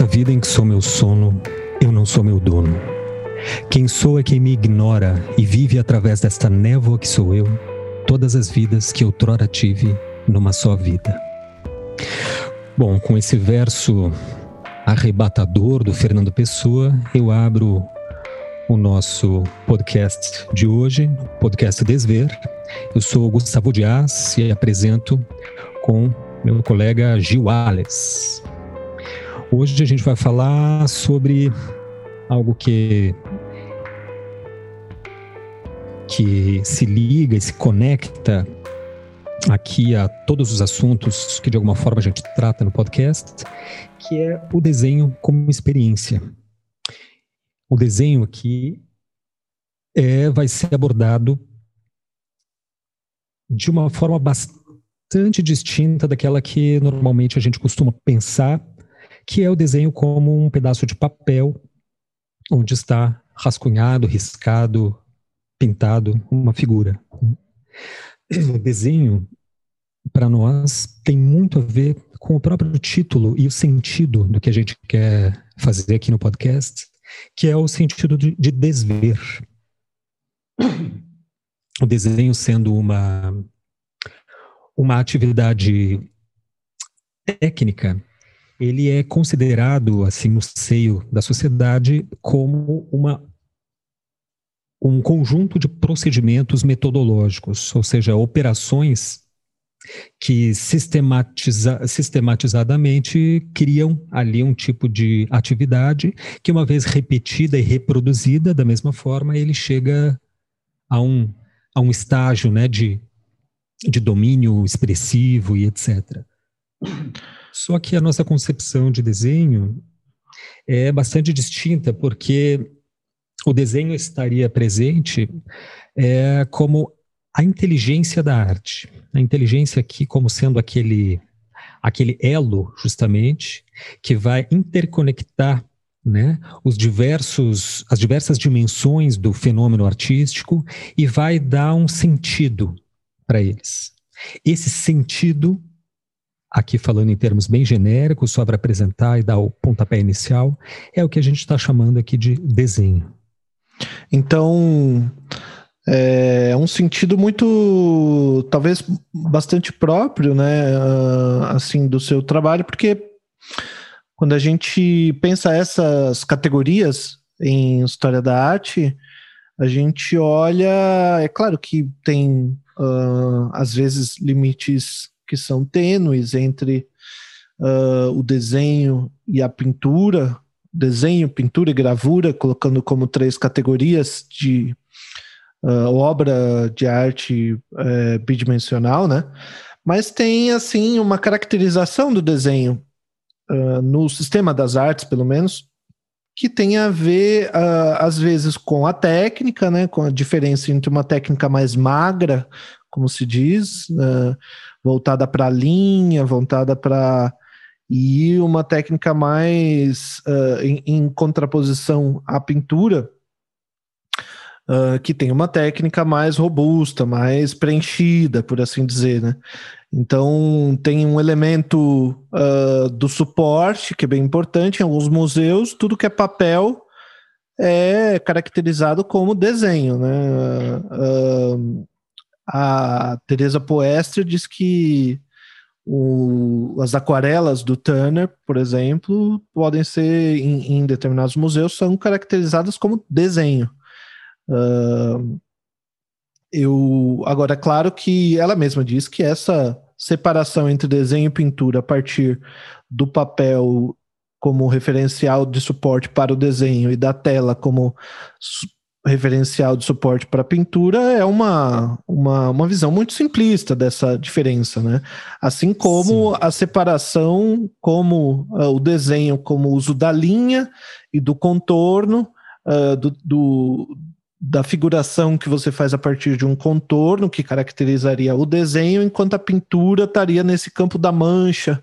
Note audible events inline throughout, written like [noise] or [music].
Nessa vida em que sou meu sono, eu não sou meu dono. Quem sou é quem me ignora e vive através desta névoa que sou eu, todas as vidas que outrora tive numa só vida. Bom, com esse verso arrebatador do Fernando Pessoa, eu abro o nosso podcast de hoje, podcast Desver. Eu sou Gustavo Dias e apresento com meu colega Gil Ales. Hoje a gente vai falar sobre algo que que se liga e se conecta aqui a todos os assuntos que de alguma forma a gente trata no podcast, que é o desenho como experiência. O desenho aqui é, vai ser abordado de uma forma bastante distinta daquela que normalmente a gente costuma pensar que é o desenho como um pedaço de papel onde está rascunhado, riscado, pintado uma figura. O desenho, para nós, tem muito a ver com o próprio título e o sentido do que a gente quer fazer aqui no podcast, que é o sentido de, de desver. O desenho sendo uma, uma atividade técnica ele é considerado, assim, no seio da sociedade, como uma, um conjunto de procedimentos metodológicos, ou seja, operações que sistematiza, sistematizadamente criam ali um tipo de atividade que, uma vez repetida e reproduzida da mesma forma, ele chega a um, a um estágio né, de, de domínio expressivo e etc. Só que a nossa concepção de desenho é bastante distinta, porque o desenho estaria presente é, como a inteligência da arte. A inteligência aqui como sendo aquele, aquele elo, justamente, que vai interconectar né, os diversos, as diversas dimensões do fenômeno artístico e vai dar um sentido para eles. Esse sentido aqui falando em termos bem genéricos, só para apresentar e dar o pontapé inicial, é o que a gente está chamando aqui de desenho. Então, é um sentido muito, talvez bastante próprio, né, ah, assim, do seu trabalho, porque quando a gente pensa essas categorias em história da arte, a gente olha, é claro que tem uh, às vezes limites que são tênues entre uh, o desenho e a pintura, desenho, pintura e gravura, colocando como três categorias de uh, obra de arte uh, bidimensional, né? Mas tem, assim, uma caracterização do desenho uh, no sistema das artes, pelo menos, que tem a ver, às vezes, com a técnica, né? Com a diferença entre uma técnica mais magra, como se diz, voltada para a linha, voltada para e uma técnica mais uh, em, em, contraposição à pintura, uh, que tem uma técnica mais robusta, mais preenchida, por assim dizer, né? Então tem um elemento uh, do suporte que é bem importante em alguns museus. Tudo que é papel é caracterizado como desenho, né? Uh, a Teresa Poestre diz que o, as aquarelas do Turner, por exemplo, podem ser, em, em determinados museus, são caracterizadas como desenho. Uh, eu agora é claro que ela mesma diz que essa separação entre desenho e pintura a partir do papel como referencial de suporte para o desenho e da tela como referencial de suporte para pintura é uma, uma, uma visão muito simplista dessa diferença, né? Assim como Sim. a separação, como uh, o desenho, como o uso da linha e do contorno, uh, do, do, da figuração que você faz a partir de um contorno que caracterizaria o desenho, enquanto a pintura estaria nesse campo da mancha,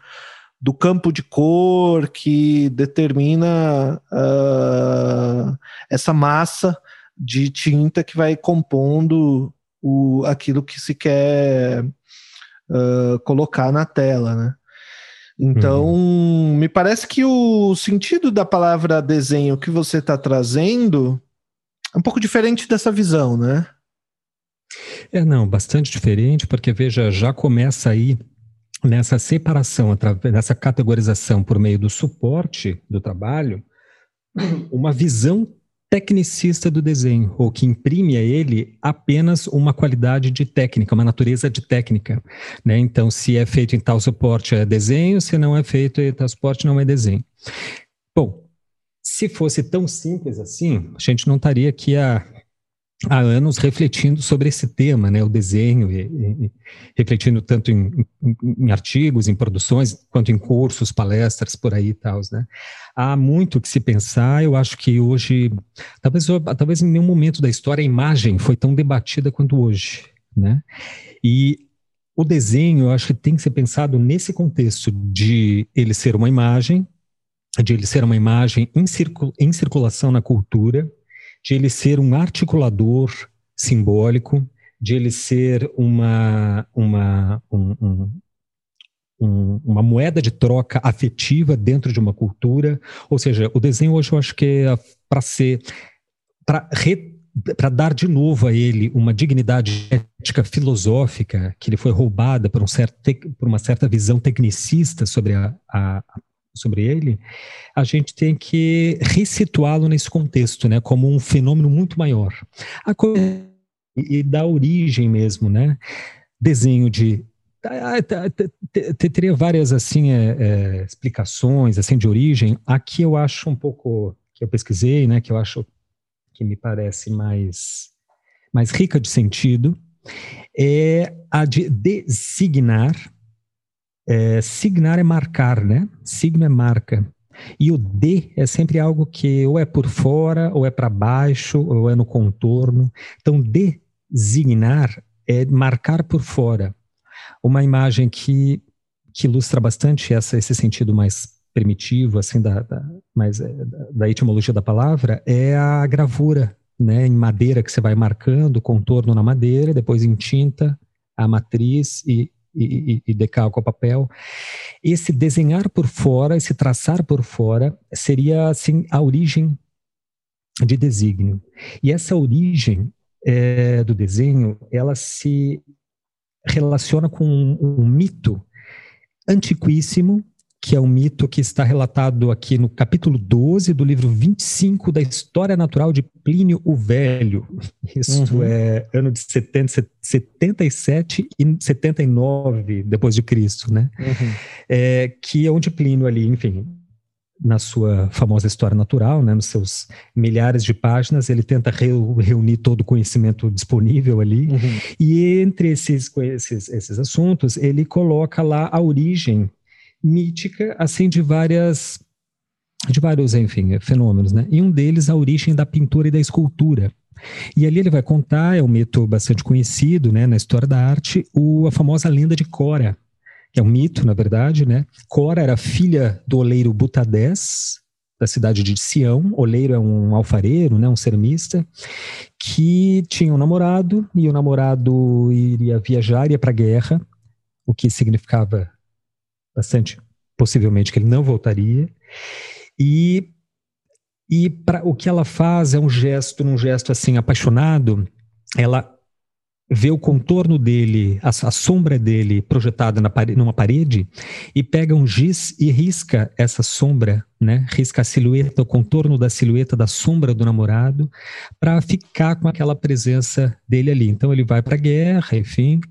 do campo de cor que determina uh, essa massa de tinta que vai compondo o, aquilo que se quer uh, colocar na tela, né? Então, uhum. me parece que o sentido da palavra desenho que você está trazendo é um pouco diferente dessa visão, né? É, não, bastante diferente, porque veja, já começa aí nessa separação, nessa categorização por meio do suporte do trabalho, uma visão tecnicista do desenho, ou que imprime a ele apenas uma qualidade de técnica, uma natureza de técnica. Né? Então, se é feito em tal suporte é desenho, se não é feito em tal suporte não é desenho. Bom, se fosse tão simples assim, a gente não estaria aqui a há anos refletindo sobre esse tema, né, o desenho, e, e, refletindo tanto em, em, em, artigos, em produções, quanto em cursos, palestras, por aí e tal, né. Há muito que se pensar, eu acho que hoje, talvez, talvez em nenhum momento da história a imagem foi tão debatida quanto hoje, né, e o desenho, eu acho que tem que ser pensado nesse contexto de ele ser uma imagem, de ele ser uma imagem em, circul em circulação na cultura, de ele ser um articulador simbólico, de ele ser uma, uma, um, um, um, uma moeda de troca afetiva dentro de uma cultura. Ou seja, o desenho hoje eu acho que é para ser. para dar de novo a ele uma dignidade ética filosófica que lhe foi roubada por, um certo, por uma certa visão tecnicista sobre a, a, sobre ele, a gente tem que resituá-lo nesse contexto, né, como um fenômeno muito maior. A coisa, e, e dá origem mesmo, né, desenho de tá, tá, teria várias assim é, é, explicações assim de origem. Aqui eu acho um pouco que eu pesquisei, né, que eu acho que me parece mais mais rica de sentido é a de designar é, signar é marcar, né? Signo é marca. E o D é sempre algo que ou é por fora, ou é para baixo, ou é no contorno. Então, designar é marcar por fora. Uma imagem que, que ilustra bastante essa, esse sentido mais primitivo, assim, da, da, mais, é, da, etimologia da palavra, é a gravura, né, em madeira que você vai marcando, contorno na madeira, depois em tinta, a matriz e e, e, decalco a papel. Esse desenhar por fora, esse traçar por fora, seria assim a origem de desígnio. E essa origem é, do desenho, ela se relaciona com um, um mito antiquíssimo que é um mito que está relatado aqui no capítulo 12 do livro 25 da História Natural de Plínio o Velho. Isso uhum. é ano de 70, 77 e 79 depois de Cristo, né? Uhum. É, que é onde Plínio ali, enfim, na sua famosa história natural, né, nos seus milhares de páginas, ele tenta reunir todo o conhecimento disponível ali, uhum. e entre esses, esses, esses assuntos, ele coloca lá a origem mítica, assim, de várias de vários, enfim, fenômenos, né? E um deles a origem da pintura e da escultura. E ali ele vai contar, é um mito bastante conhecido, né, na história da arte, o, a famosa lenda de Cora, que é um mito, na verdade, né? Cora era filha do oleiro Butadés, da cidade de Sião. Oleiro é um alfareiro, né, um ceramista, que tinha um namorado e o namorado iria viajar, ia para a guerra, o que significava bastante possivelmente que ele não voltaria. E, e para o que ela faz é um gesto, num gesto assim apaixonado, ela vê o contorno dele, a, a sombra dele projetada na parede, numa parede e pega um giz e risca essa sombra, né? Risca a silhueta, o contorno da silhueta da sombra do namorado para ficar com aquela presença dele ali. Então ele vai para a guerra, enfim,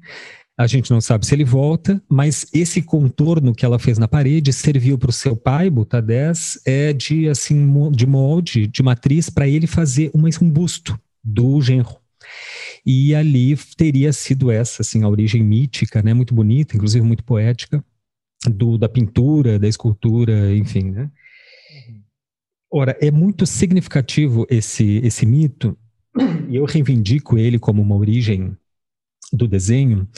a gente não sabe se ele volta, mas esse contorno que ela fez na parede serviu para o seu pai, Butadés, é de assim de molde, de matriz para ele fazer um busto do genro. E ali teria sido essa assim a origem mítica, né, muito bonita, inclusive muito poética do da pintura, da escultura, enfim, né? Ora, é muito significativo esse esse mito e eu reivindico ele como uma origem do desenho,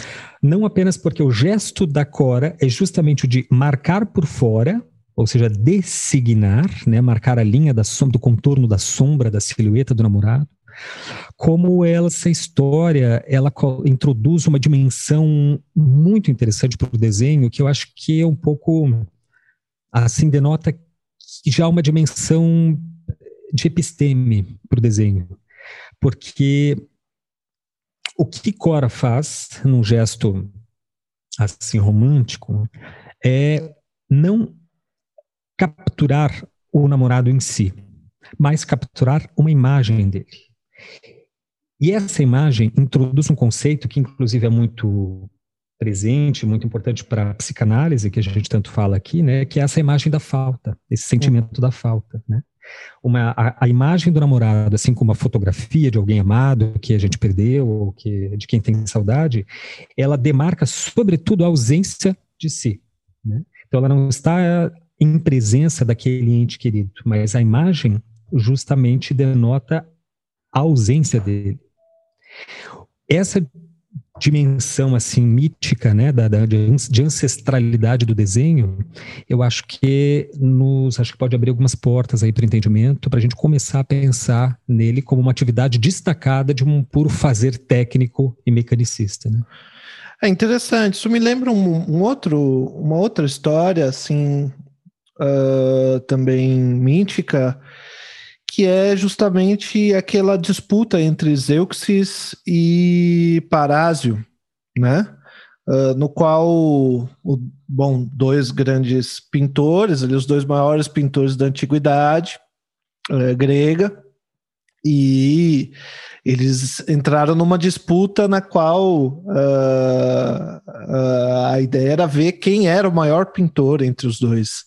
não apenas porque o gesto da Cora é justamente o de marcar por fora, ou seja, designar, né, marcar a linha da sombra, do contorno da sombra da silhueta do namorado, como essa história ela introduz uma dimensão muito interessante para o desenho que eu acho que é um pouco assim denota já uma dimensão de episteme para o desenho, porque o que Cora faz num gesto assim romântico é não capturar o namorado em si, mas capturar uma imagem dele. E essa imagem introduz um conceito que, inclusive, é muito presente, muito importante para a psicanálise, que a gente tanto fala aqui, né, que é essa imagem da falta, esse sentimento da falta, né? Uma, a, a, imagem do namorado, assim como a fotografia de alguém amado que a gente perdeu ou que, de quem tem saudade, ela demarca, sobretudo, a ausência de si. Né? Então, ela não está em presença daquele ente querido, mas a imagem justamente denota a ausência dele. Essa dimensão assim mítica, né, da, da, de ancestralidade do desenho, eu acho que nos acho que pode abrir algumas portas aí para o entendimento, para a gente começar a pensar nele como uma atividade destacada de um puro fazer técnico e mecanicista, né? É interessante. Isso me lembra um, um outro, uma outra história assim uh, também mítica que é justamente aquela disputa entre Zeuxis e Parásio, né? Uh, no qual, o, bom, dois grandes pintores, ali, os dois maiores pintores da antiguidade uh, grega, e eles entraram numa disputa na qual uh, a ideia era ver quem era o maior pintor entre os dois.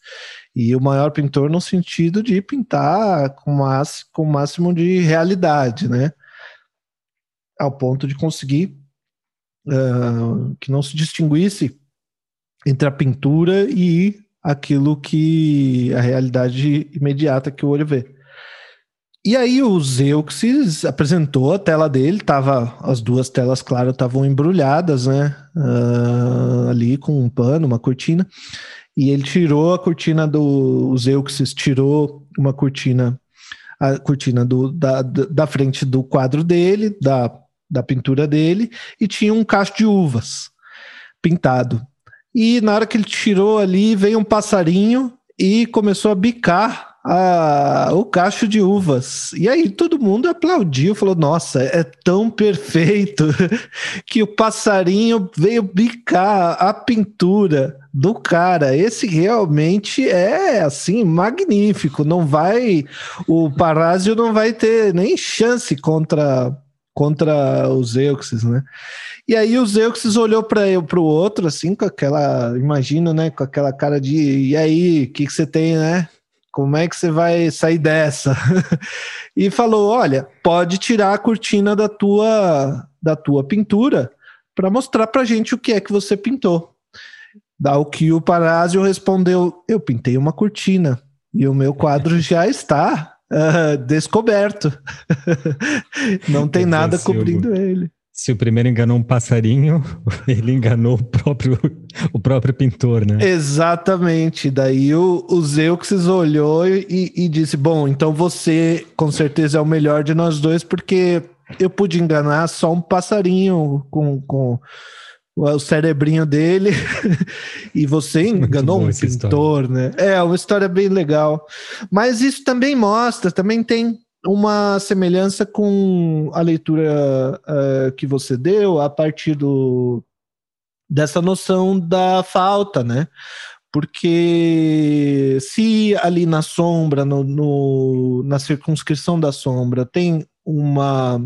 E o maior pintor no sentido de pintar com, com o máximo de realidade, né? Ao ponto de conseguir uh, que não se distinguisse entre a pintura e aquilo que a realidade imediata que o olho vê. E aí o Zeuxis apresentou a tela dele, tava as duas telas, claro, estavam embrulhadas, né? Uh, ali com um pano, uma cortina e ele tirou a cortina do. O Zeuxis tirou uma cortina, a cortina do, da, da frente do quadro dele, da, da pintura dele, e tinha um cacho de uvas pintado. E na hora que ele tirou ali, veio um passarinho e começou a bicar a, o cacho de uvas. E aí todo mundo aplaudiu, falou: Nossa, é tão perfeito [laughs] que o passarinho veio bicar a pintura do cara. Esse realmente é assim magnífico. Não vai, o Parásio não vai ter nem chance contra contra os Euxes, né? E aí o Zeuxis olhou para o outro assim com aquela, imagina, né, com aquela cara de e aí, o que, que você tem, né? Como é que você vai sair dessa? [laughs] e falou: olha, pode tirar a cortina da tua, da tua pintura para mostrar para gente o que é que você pintou. Ao que o Parásio respondeu: eu pintei uma cortina e o meu quadro [laughs] já está uh, descoberto. [laughs] Não tem nada cobrindo ele. Se o primeiro enganou um passarinho, [laughs] ele enganou o próprio, o próprio pintor, né? Exatamente. Daí o, o Zeuxis olhou e, e disse: Bom, então você com certeza é o melhor de nós dois, porque eu pude enganar só um passarinho com, com o cerebrinho dele [laughs] e você enganou um pintor, história. né? É uma história bem legal. Mas isso também mostra, também tem uma semelhança com a leitura uh, que você deu a partir do, dessa noção da falta, né? Porque se ali na sombra, no, no, na circunscrição da sombra, tem uma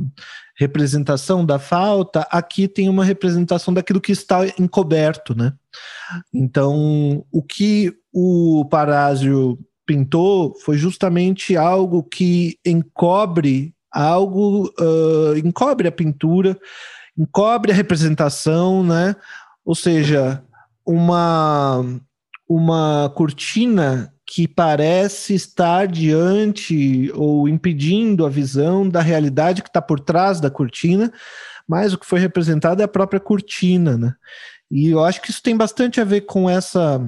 representação da falta, aqui tem uma representação daquilo que está encoberto, né? Então, o que o Parásio pintou foi justamente algo que encobre algo, uh, encobre a pintura, encobre a representação, né? Ou seja, uma, uma cortina que parece estar diante ou impedindo a visão da realidade que está por trás da cortina, mas o que foi representado é a própria cortina, né? E eu acho que isso tem bastante a ver com essa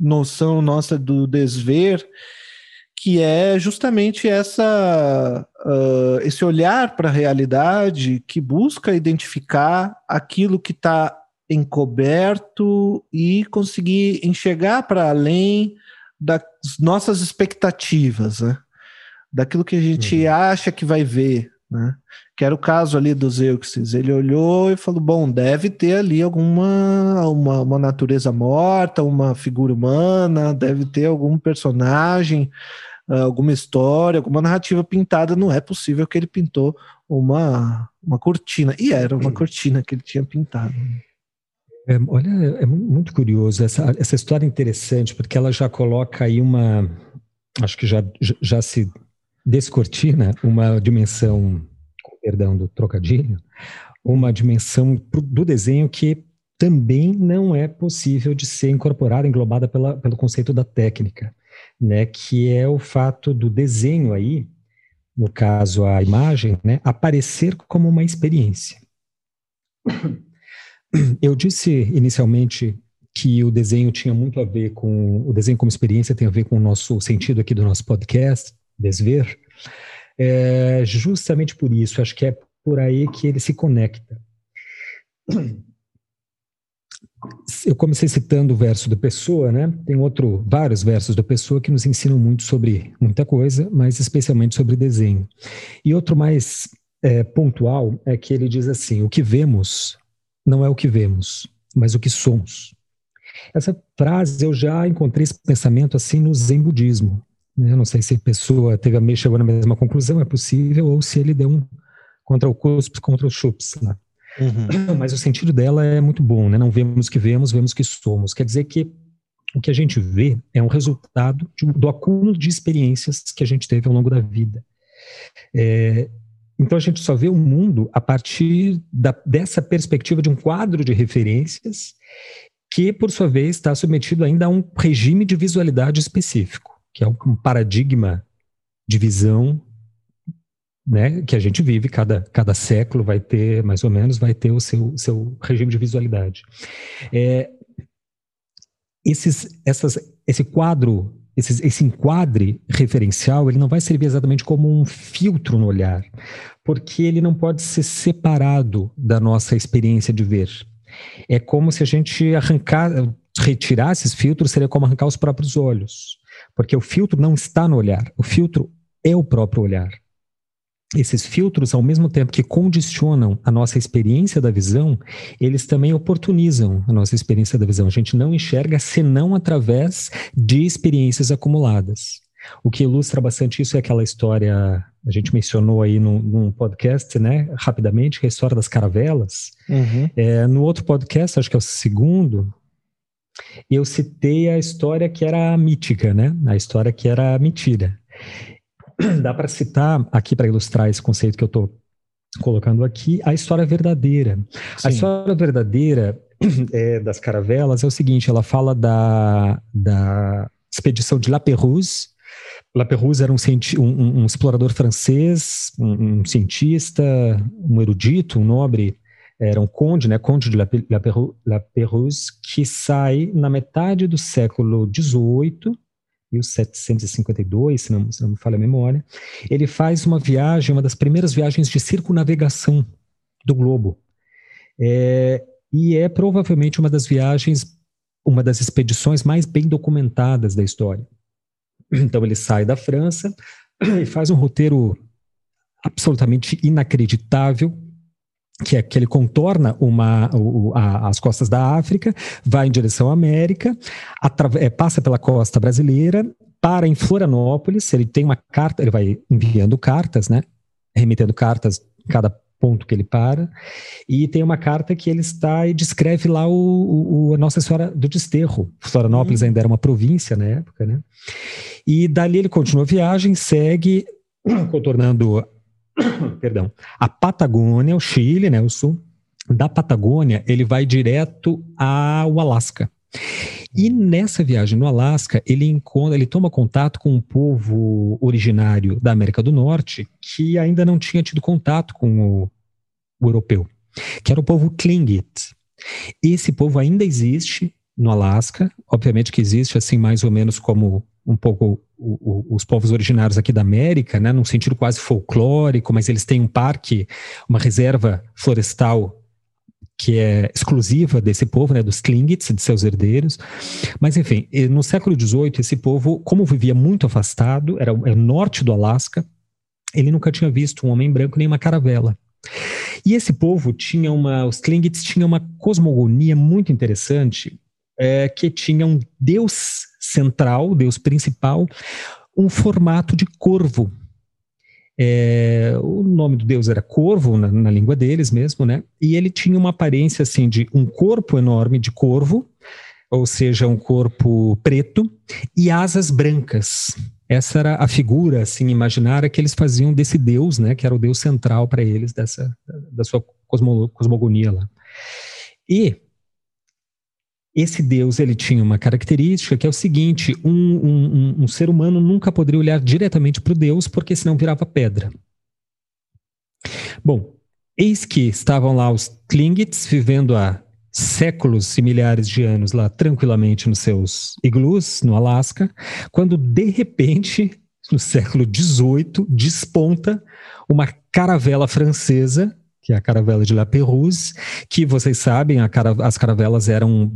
noção nossa do desver, que é justamente essa uh, esse olhar para a realidade que busca identificar aquilo que está encoberto e conseguir enxergar para além das nossas expectativas, né? Daquilo que a gente uhum. acha que vai ver, né? Que era o caso ali dos Euxis. Ele olhou e falou: bom, deve ter ali alguma uma, uma natureza morta, uma figura humana, deve ter algum personagem, ah, alguma história, alguma narrativa pintada. Não é possível que ele pintou uma, uma cortina. E era uma cortina que ele tinha pintado. É, olha, é muito curioso. Essa, essa história é interessante, porque ela já coloca aí uma. Acho que já, já se descortina uma dimensão, perdão do trocadilho, uma dimensão do desenho que também não é possível de ser incorporada, englobada pela, pelo conceito da técnica, né? Que é o fato do desenho aí, no caso a imagem, né, aparecer como uma experiência. Eu disse inicialmente que o desenho tinha muito a ver com o desenho como experiência tem a ver com o nosso sentido aqui do nosso podcast, desver. É justamente por isso, acho que é por aí que ele se conecta. [clears throat] Eu comecei citando o verso da Pessoa, né? Tem outro, vários versos da Pessoa que nos ensinam muito sobre muita coisa, mas especialmente sobre desenho. E outro mais é, pontual é que ele diz assim: o que vemos não é o que vemos, mas o que somos. Essa frase eu já encontrei esse pensamento assim no Zen budismo. Eu não sei se a pessoa teve a chegou na mesma conclusão, é possível, ou se ele deu um contra o cusps, contra o chups. Né? Uhum. Mas o sentido dela é muito bom, né? Não vemos o que vemos, vemos o que somos. Quer dizer que o que a gente vê é um resultado de, do acúmulo de experiências que a gente teve ao longo da vida. É, então a gente só vê o mundo a partir da, dessa perspectiva de um quadro de referências que, por sua vez, está submetido ainda a um regime de visualidade específico, que é um paradigma de visão né, que a gente vive, cada, cada século vai ter, mais ou menos, vai ter o seu, seu regime de visualidade. É, esses, essas, esse quadro esse, esse enquadre referencial, ele não vai servir exatamente como um filtro no olhar, porque ele não pode ser separado da nossa experiência de ver. É como se a gente arrancar, retirar esses filtros, seria como arrancar os próprios olhos, porque o filtro não está no olhar, o filtro é o próprio olhar esses filtros, ao mesmo tempo que condicionam a nossa experiência da visão, eles também oportunizam a nossa experiência da visão. A gente não enxerga senão através de experiências acumuladas. O que ilustra bastante isso é aquela história, a gente mencionou aí num, num podcast, né, rapidamente, que é a história das caravelas. Uhum. É, no outro podcast, acho que é o segundo, eu citei a história que era mítica, né, a história que era mentira. [clears throat] dá para citar aqui para ilustrar esse conceito que eu estou colocando aqui a história verdadeira. Sim. A história verdadeira [clears throat] é, das caravelas é o seguinte: ela fala da, da expedição de La Pérouse. La Pérouse era um, um, um explorador francês, um, um, cientista, um erudito, um nobre, era um conde, né, conde de La, La, La Pérouse, que sai na metade do século XVIII 1752, se não, se não me falha a memória, ele faz uma viagem, uma das primeiras viagens de circunavegação do globo. É, e é provavelmente uma das viagens, uma das expedições mais bem documentadas da história. Então ele sai da França e faz um roteiro absolutamente inacreditável, que é que ele contorna uma, o, a, as costas da África, vai em direção à América, é, passa pela costa brasileira, para em Florianópolis, ele tem uma carta, ele vai enviando cartas, né? Remetendo cartas cada ponto que ele para, e tem uma carta que ele está e descreve lá o, o a Nossa Senhora do Desterro. Florianópolis uhum. ainda era uma província na época, né? E dali ele continua a viagem, segue [clears throat] contornando [coughs] perdão, a Patagônia, o Chile, né, o sul da Patagônia, ele vai direto ao Alasca. E nessa viagem no Alasca, ele encontra, ele toma contato com um povo originário da América do Norte que ainda não tinha tido contato com o, o europeu, que era o povo Tlingit. Esse povo ainda existe no Alasca, obviamente que existe assim mais ou menos como um pouco o, o, os povos originários aqui da América, né, num sentido quase folclórico, mas eles têm um parque, uma reserva florestal que é exclusiva desse povo, né, dos Tlingits, de seus herdeiros. Mas, enfim, no século XVIII, esse povo, como vivia muito afastado, era o norte do Alasca, ele nunca tinha visto um homem branco nem uma caravela. E esse povo tinha uma, os Tlingits tinham uma cosmogonia muito interessante, é, que tinha um deus central, deus principal, um formato de corvo. É, o nome do deus era corvo, na, na, língua deles mesmo, né? E ele tinha uma aparência assim de um corpo enorme de corvo, ou seja, um corpo preto e asas brancas. Essa era a figura assim imaginária que eles faziam desse deus, né? Que era o deus central para eles dessa da sua cosmo, cosmogonia lá. E esse Deus ele tinha uma característica que é o seguinte: um, um, um ser humano nunca poderia olhar diretamente para o Deus, porque senão virava pedra. Bom, eis que estavam lá os Tlingits vivendo há séculos e milhares de anos lá tranquilamente nos seus iglus no Alasca, quando de repente, no século XVIII, desponta uma caravela francesa que é a caravela de La Perouse, que vocês sabem, cara, as caravelas eram,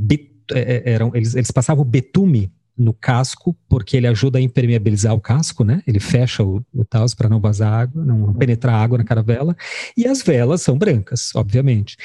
é, é, eram eles, eles passavam betume no casco, porque ele ajuda a impermeabilizar o casco, né? Ele fecha o, o para não vazar água, não penetrar água na caravela. E as velas são brancas, obviamente.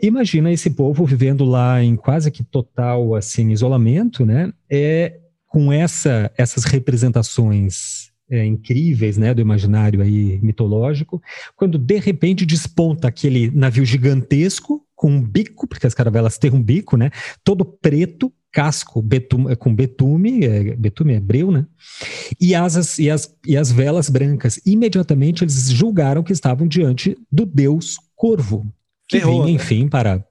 Imagina esse povo vivendo lá em quase que total assim isolamento, né? É com essa, essas representações é, incríveis, né, do imaginário aí mitológico, quando de repente desponta aquele navio gigantesco com um bico, porque as caravelas têm um bico, né, todo preto, casco betum, com betume, é, betume é breu, né, e, asas, e, as, e as velas brancas. Imediatamente eles julgaram que estavam diante do deus corvo, que Ferrou, vinha, né? enfim, para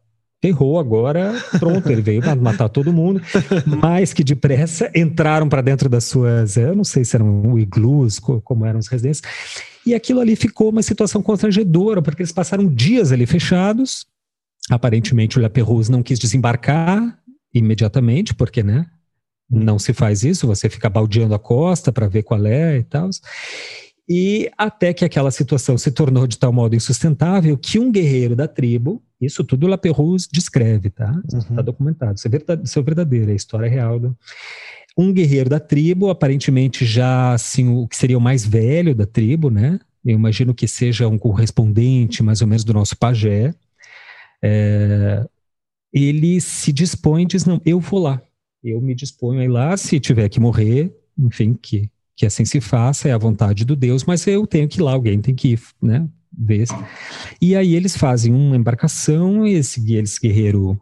errou agora, pronto, ele veio para matar todo mundo, mais que depressa entraram para dentro das suas, eu não sei se eram iglus, como eram as residências, e aquilo ali ficou uma situação constrangedora, porque eles passaram dias ali fechados, aparentemente o La Perouse não quis desembarcar imediatamente, porque, né, não se faz isso, você fica baldeando a costa para ver qual é e tal, e até que aquela situação se tornou de tal modo insustentável que um guerreiro da tribo, isso tudo La Perouse descreve, tá? Está uhum. documentado, isso é, verdadeiro, isso é verdadeiro, é a história real. Do... Um guerreiro da tribo, aparentemente já assim, o que seria o mais velho da tribo, né? Eu imagino que seja um correspondente mais ou menos do nosso pajé. É... Ele se dispõe e diz: Não, eu vou lá. Eu me disponho a ir lá, se tiver que morrer, enfim, que que assim se faça, é a vontade do Deus, mas eu tenho que ir lá, alguém tem que ir, né, ver. E aí eles fazem uma embarcação, esse, esse guerreiro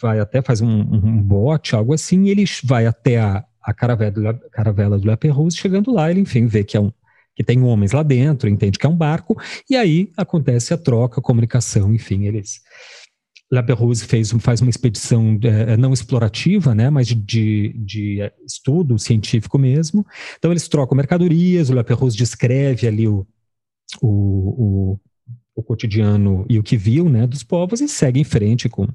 vai até, faz um, um bote, algo assim, e ele vai até a, a caravela, do, caravela do La Perouse, chegando lá, ele, enfim, vê que é um que tem homens lá dentro, entende que é um barco, e aí acontece a troca, a comunicação, enfim, eles La Perouse fez, faz uma expedição é, não explorativa, né, mas de, de, estudo científico mesmo. Então eles trocam mercadorias, o La Perouse descreve ali o, o, o, o, cotidiano e o que viu né, dos povos e segue em frente com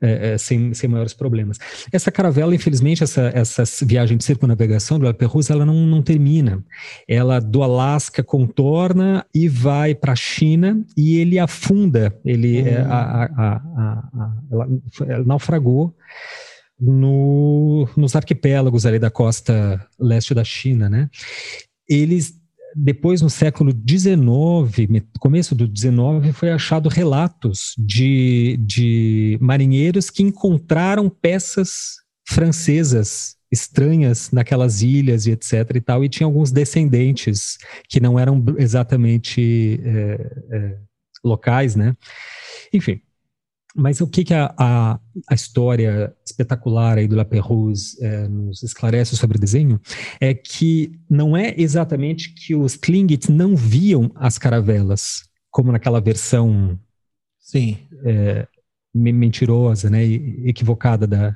é, é, sem, sem maiores problemas. Essa caravela, infelizmente, essa, essa viagem de circunnavegação do La Perouse, ela não, não termina. Ela do Alasca contorna e vai para a China e ele afunda, ele uhum. a, a, a, ela, ela naufragou no, nos arquipélagos ali da costa leste da China, né? Eles depois, no século XIX, começo do XIX, foi achado relatos de, de marinheiros que encontraram peças francesas estranhas naquelas ilhas e etc e tal, e tinha alguns descendentes que não eram exatamente é, é, locais, né? Enfim, mas o que, que a, a, a, história espetacular aí do La Perouse é, nos esclarece sobre o desenho é que não é exatamente que os Tlingits não viam as caravelas, como naquela versão Sim. É, mentirosa, né, equivocada da,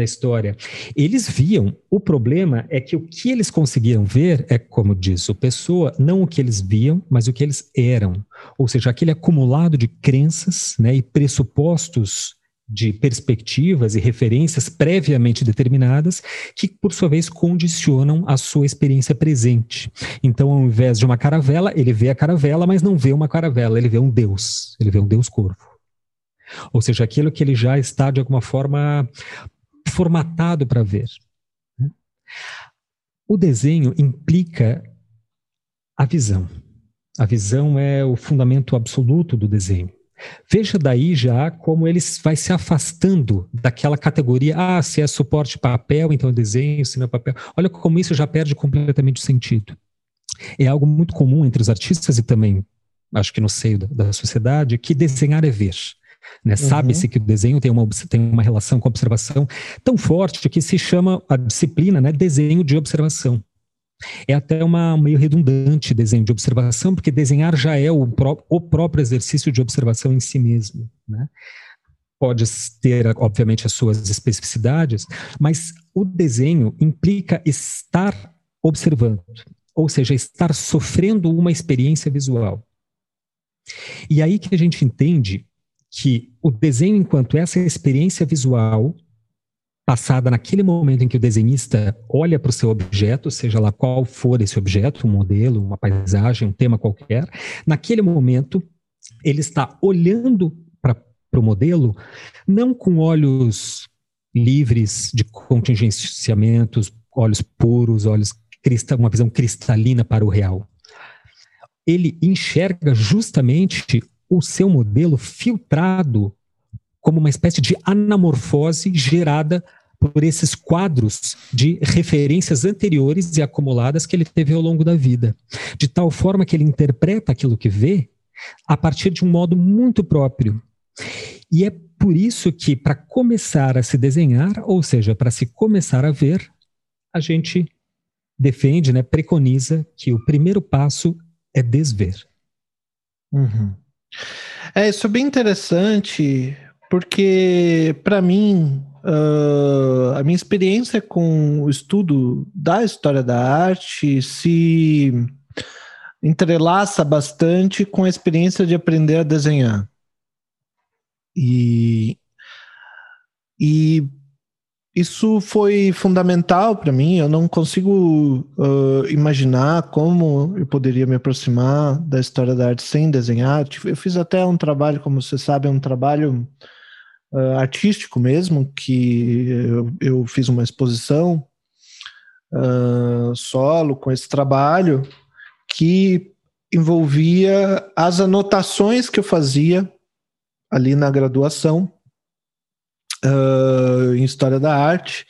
da história. Eles viam, o problema é que o que eles conseguiam ver é, como diz o Pessoa, não o que eles viam, mas o que eles eram. Ou seja, aquele acumulado de crenças né, e pressupostos de perspectivas e referências previamente determinadas que, por sua vez, condicionam a sua experiência presente. Então, ao invés de uma caravela, ele vê a caravela, mas não vê uma caravela, ele vê um Deus, ele vê um Deus corvo. Ou seja, aquilo que ele já está, de alguma forma, formatado para ver. O desenho implica a visão. A visão é o fundamento absoluto do desenho. Veja daí já como ele vai se afastando daquela categoria, ah, se é suporte papel, então é desenho, se não é papel. Olha como isso já perde completamente o sentido. É algo muito comum entre os artistas e também, acho que no seio da, da sociedade, que desenhar é ver. Né? Uhum. Sabe-se que o desenho tem uma, tem uma relação com a observação tão forte que se chama a disciplina né, desenho de observação. É até uma meio redundante desenho de observação, porque desenhar já é o, pró o próprio exercício de observação em si mesmo. Né? Pode ter, obviamente, as suas especificidades, mas o desenho implica estar observando, ou seja, estar sofrendo uma experiência visual. E aí que a gente entende que o desenho, enquanto essa experiência visual passada naquele momento em que o desenhista olha para o seu objeto, seja lá qual for esse objeto, um modelo, uma paisagem, um tema qualquer, naquele momento ele está olhando para o modelo não com olhos livres de contingenciamentos, olhos puros, olhos uma visão cristalina para o real. Ele enxerga justamente o seu modelo filtrado como uma espécie de anamorfose gerada por esses quadros de referências anteriores e acumuladas que ele teve ao longo da vida, de tal forma que ele interpreta aquilo que vê a partir de um modo muito próprio. E é por isso que, para começar a se desenhar, ou seja, para se começar a ver, a gente defende, né, preconiza que o primeiro passo é desver. Uhum. É, isso é bem interessante, porque para mim uh, a minha experiência com o estudo da história da arte se entrelaça bastante com a experiência de aprender a desenhar. E, e isso foi fundamental para mim. Eu não consigo uh, imaginar como eu poderia me aproximar da história da arte sem desenhar. Eu fiz até um trabalho, como você sabe, um trabalho uh, artístico mesmo, que eu, eu fiz uma exposição uh, solo com esse trabalho que envolvia as anotações que eu fazia ali na graduação uh, em História da Arte.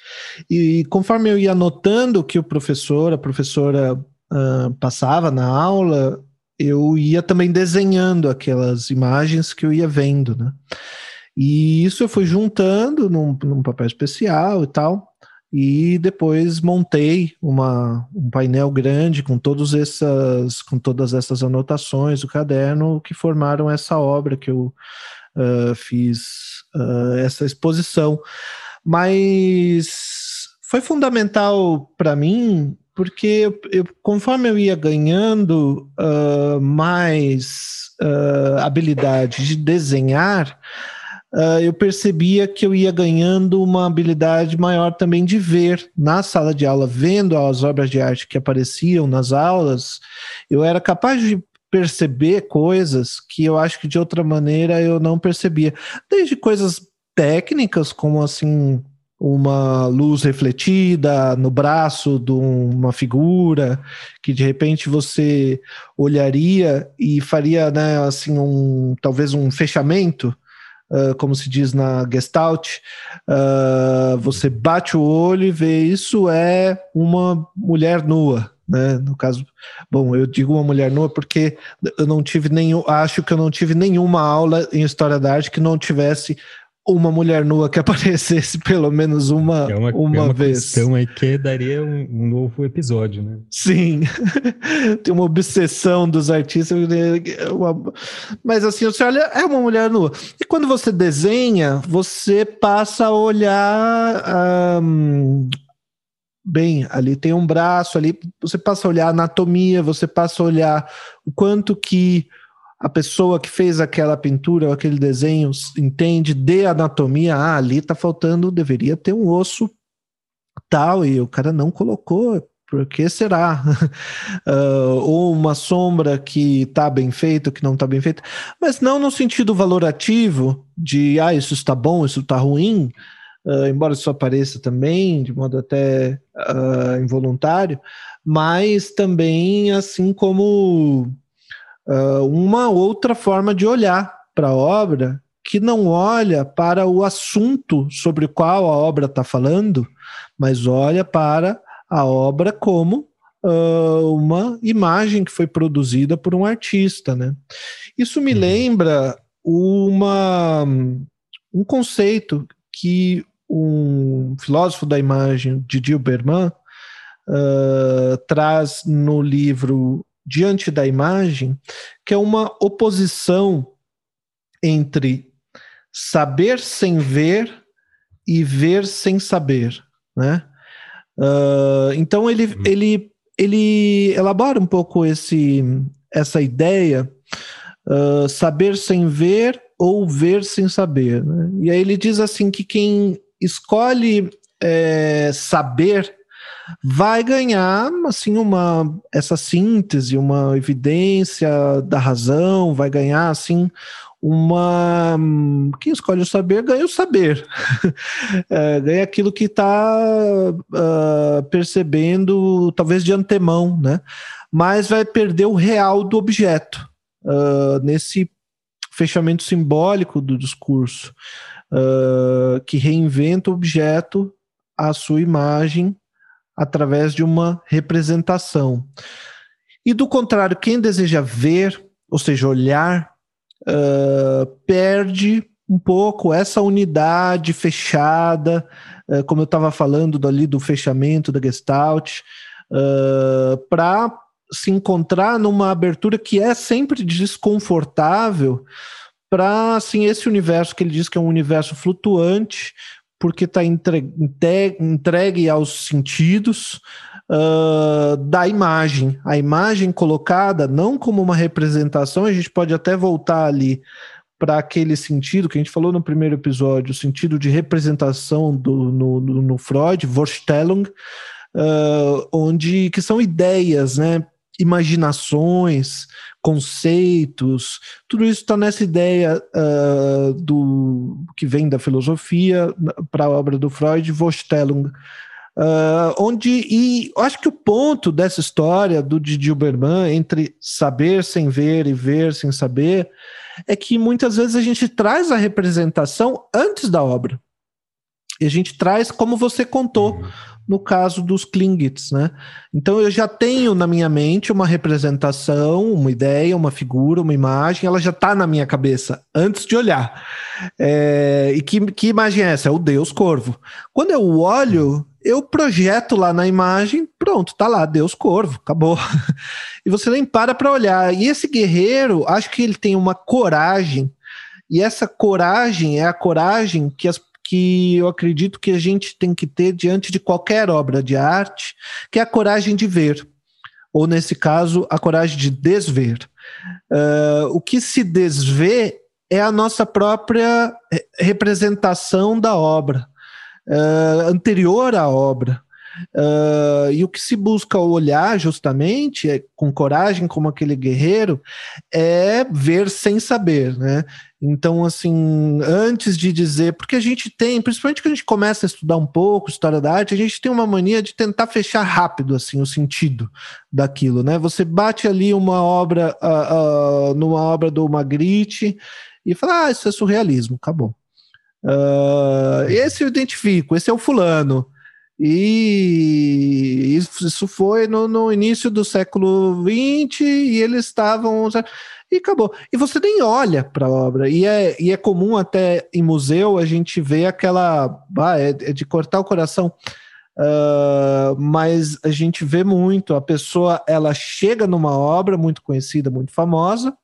E conforme eu ia anotando o que o professor, a professora uh, passava na aula, eu ia também desenhando aquelas imagens que eu ia vendo, né? E isso eu fui juntando num, num papel especial e tal. E depois montei uma, um painel grande com, todos essas, com todas essas anotações do caderno que formaram essa obra que eu uh, fiz, uh, essa exposição. Mas foi fundamental para mim porque eu, eu, conforme eu ia ganhando uh, mais habilidade de desenhar, uh, eu percebia que eu ia ganhando uma habilidade maior também de ver na sala de aula, vendo as obras de arte que apareciam nas aulas, eu era capaz de perceber coisas que eu acho que de outra maneira eu não percebia. Desde coisas técnicas, como assim, uma luz refletida no braço de uma figura que de repente você olharia e faria né, assim um talvez um fechamento uh, como se diz na Gestalt, uh, você bate o olho e vê isso é uma mulher nua. Né? No caso, bom, eu digo uma mulher nua porque eu não tive nenhum, acho que eu não tive nenhuma aula em história da arte que não tivesse uma mulher nua que [laughs] aparecesse pelo menos uma, é uma, uma, é uma vez. questão aí que daria um, um, novo episódio, né? Sim, [laughs] tem uma obsessão dos artistas. Uma... Mas assim, você olha, é uma mulher nua. E quando você desenha, você passa a olhar. Um... Bem, ali tem um braço, ali você passa a olhar a anatomia, você passa a olhar o quanto que a pessoa que fez aquela pintura ou aquele desenho entende de anatomia, ah, ali está faltando, deveria ter um osso tal, e o cara não colocou, Por que será? uh, [laughs] ou uma sombra que está bem feita, que não está bem feita, mas não no sentido valorativo de ah, isso está bom, isso está ruim, uh, embora isso apareça também, de modo até uh, involuntário, mas também assim como uma outra forma de olhar para a obra que não olha para o assunto sobre o qual a obra está falando, mas olha para a obra como uh, uma imagem que foi produzida por um artista, né? Isso me uhum. lembra uma, um conceito que um filósofo da imagem, Didier Berman, uh, traz no livro Diante da Imagem, que é uma oposição entre saber sem ver e ver sem saber, né? Uh, então ele, uhum. ele, ele elabora um pouco esse, essa ideia, uh, saber sem ver ou ver sem saber. Né? E aí ele diz assim que quem escolhe é, saber vai ganhar assim uma essa síntese, uma evidência da razão, vai ganhar assim uma. Quem escolhe o saber ganha o saber, [laughs] é, ganha aquilo que está uh, ah, percebendo, talvez de antemão, né? Mas vai perder o real do objeto uh, nesse fechamento simbólico do discurso, uh, que reinventa o objeto à sua imagem através de uma representação. E do contrário, quem deseja ver, ou seja, olhar uh, perde um pouco essa unidade fechada, uh, como eu estava falando ali do fechamento da Gestalt, uh, para se encontrar numa abertura que é sempre desconfortável para assim esse universo que ele diz que é um universo flutuante porque está entregue, entregue aos sentidos uh, da imagem. A imagem colocada não como uma representação, a gente pode até voltar ali para aquele sentido que a gente falou no primeiro episódio, o sentido de representação do, no, no, no Freud, Vorstellung, uh, onde que são ideias, né, imaginações, conceitos, tudo isso está nessa ideia uh, do que vem da filosofia para a obra do Freud, Vorstellung, Uh, onde, e acho que o ponto dessa história do Didi Uberman entre saber sem ver e ver sem saber é que muitas vezes a gente traz a representação antes da obra. E a gente traz como você contou uhum. no caso dos Klingits, né? Então eu já tenho na minha mente uma representação, uma ideia, uma figura, uma imagem, ela já está na minha cabeça antes de olhar. É, e que, que imagem é essa? É o Deus Corvo. Quando eu olho, eu projeto lá na imagem, pronto, tá lá, Deus Corvo, acabou. [laughs] e você nem para para olhar. E esse guerreiro, acho que ele tem uma coragem, e essa coragem é a coragem que, as, que eu acredito que a gente tem que ter diante de qualquer obra de arte, que é a coragem de ver, ou nesse caso, a coragem de desver. Uh, o que se desvê é a nossa própria representação da obra uh, anterior à obra. Uh, e o que se busca olhar justamente, é, com coragem, como aquele guerreiro, é ver sem saber, né? Então, assim, antes de dizer, porque a gente tem, principalmente quando a gente começa a estudar um pouco história da arte, a gente tem uma mania de tentar fechar rápido, assim, o sentido daquilo, né? Você bate ali uma obra, uh, uh, numa obra do Magritte e fala, ah, isso é surrealismo, acabou. Esse eu identifico, esse é o fulano. E isso foi no, no início do século XX e eles estavam. E acabou. E você nem olha para a obra. E é, e é comum até em museu a gente ver aquela. Ah, é, é de cortar o coração. Uh, mas a gente vê muito. A pessoa ela chega numa obra muito conhecida, muito famosa,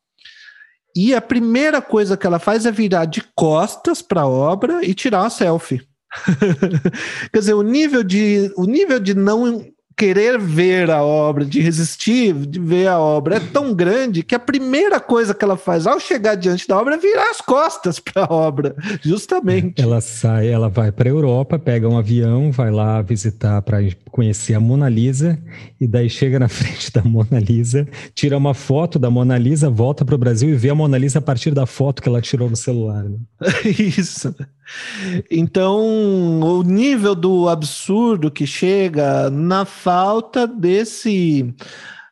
e a primeira coisa que ela faz é virar de costas para a obra e tirar uma selfie. [laughs] Quer dizer, o nível de, o nível de não querer ver a obra, de resistir, de ver a obra, é tão grande que a primeira coisa que ela faz ao chegar diante da obra é virar as costas [laughs] para a obra, justamente. Ela sai, ela vai para a Europa, pega um avião, vai lá visitar para conhecer a Mona Lisa e daí chega na [laughs] frente da Mona Lisa, tira uma foto da Mona Lisa, volta para o Brasil e vê a Mona Lisa a partir da foto que ela tirou no celular. Né? Isso. Então, o nível do absurdo que chega na falta desse.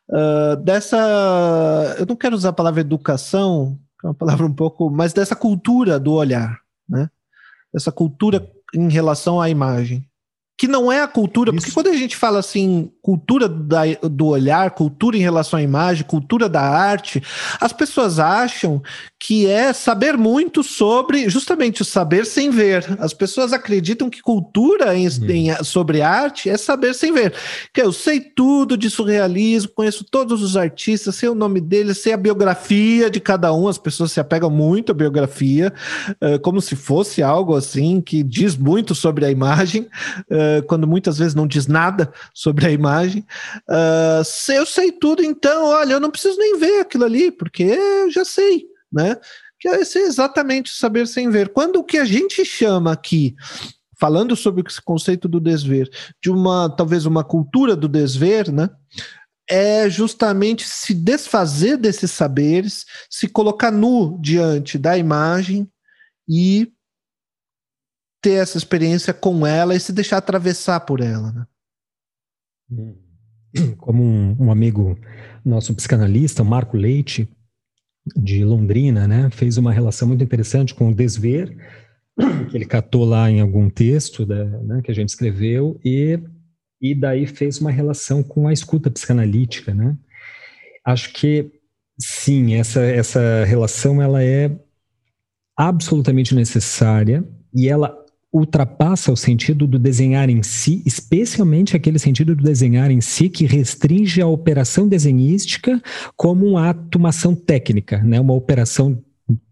Uh, dessa. Eu não quero usar a palavra educação, que é uma palavra um pouco. mas dessa cultura do olhar, né? Essa cultura em relação à imagem que não é a cultura, Isso. porque quando a gente fala assim, cultura da, do olhar, cultura em relação à imagem, cultura da arte, as pessoas acham que é saber muito sobre justamente o saber sem ver. As pessoas acreditam que cultura em, hum. em, sobre arte é saber sem ver. Que eu sei tudo de surrealismo, conheço todos os artistas, sei o nome deles, sei a biografia de cada um. As pessoas se apegam muito à biografia, uh, como se fosse algo assim que diz muito sobre a imagem, uh, quando muitas vezes não diz nada sobre a imagem. Uh, eu sei tudo, então, olha, eu não preciso nem ver aquilo ali, porque eu já sei né? Que é exatamente saber sem ver. Quando o que a gente chama aqui falando sobre esse conceito do desver, de uma talvez uma cultura do desver, né? É justamente se desfazer desses saberes, se colocar nu diante da imagem e ter essa experiência com ela e se deixar atravessar por ela. Né? Hum. [clears throat] Como um, um amigo nosso psicanalista, Marco Leite, de Londrina, né, fez uma relação muito interessante com o desver, [clears throat] que ele catou lá em algum texto da, né, que a gente escreveu, e, e daí fez uma relação com a escuta psicanalítica. Né? Acho que, sim, essa, essa relação ela é absolutamente necessária e ela ultrapassa o sentido do desenhar em si, especialmente aquele sentido do desenhar em si que restringe a operação desenhística como um ato, uma ação técnica, né? uma operação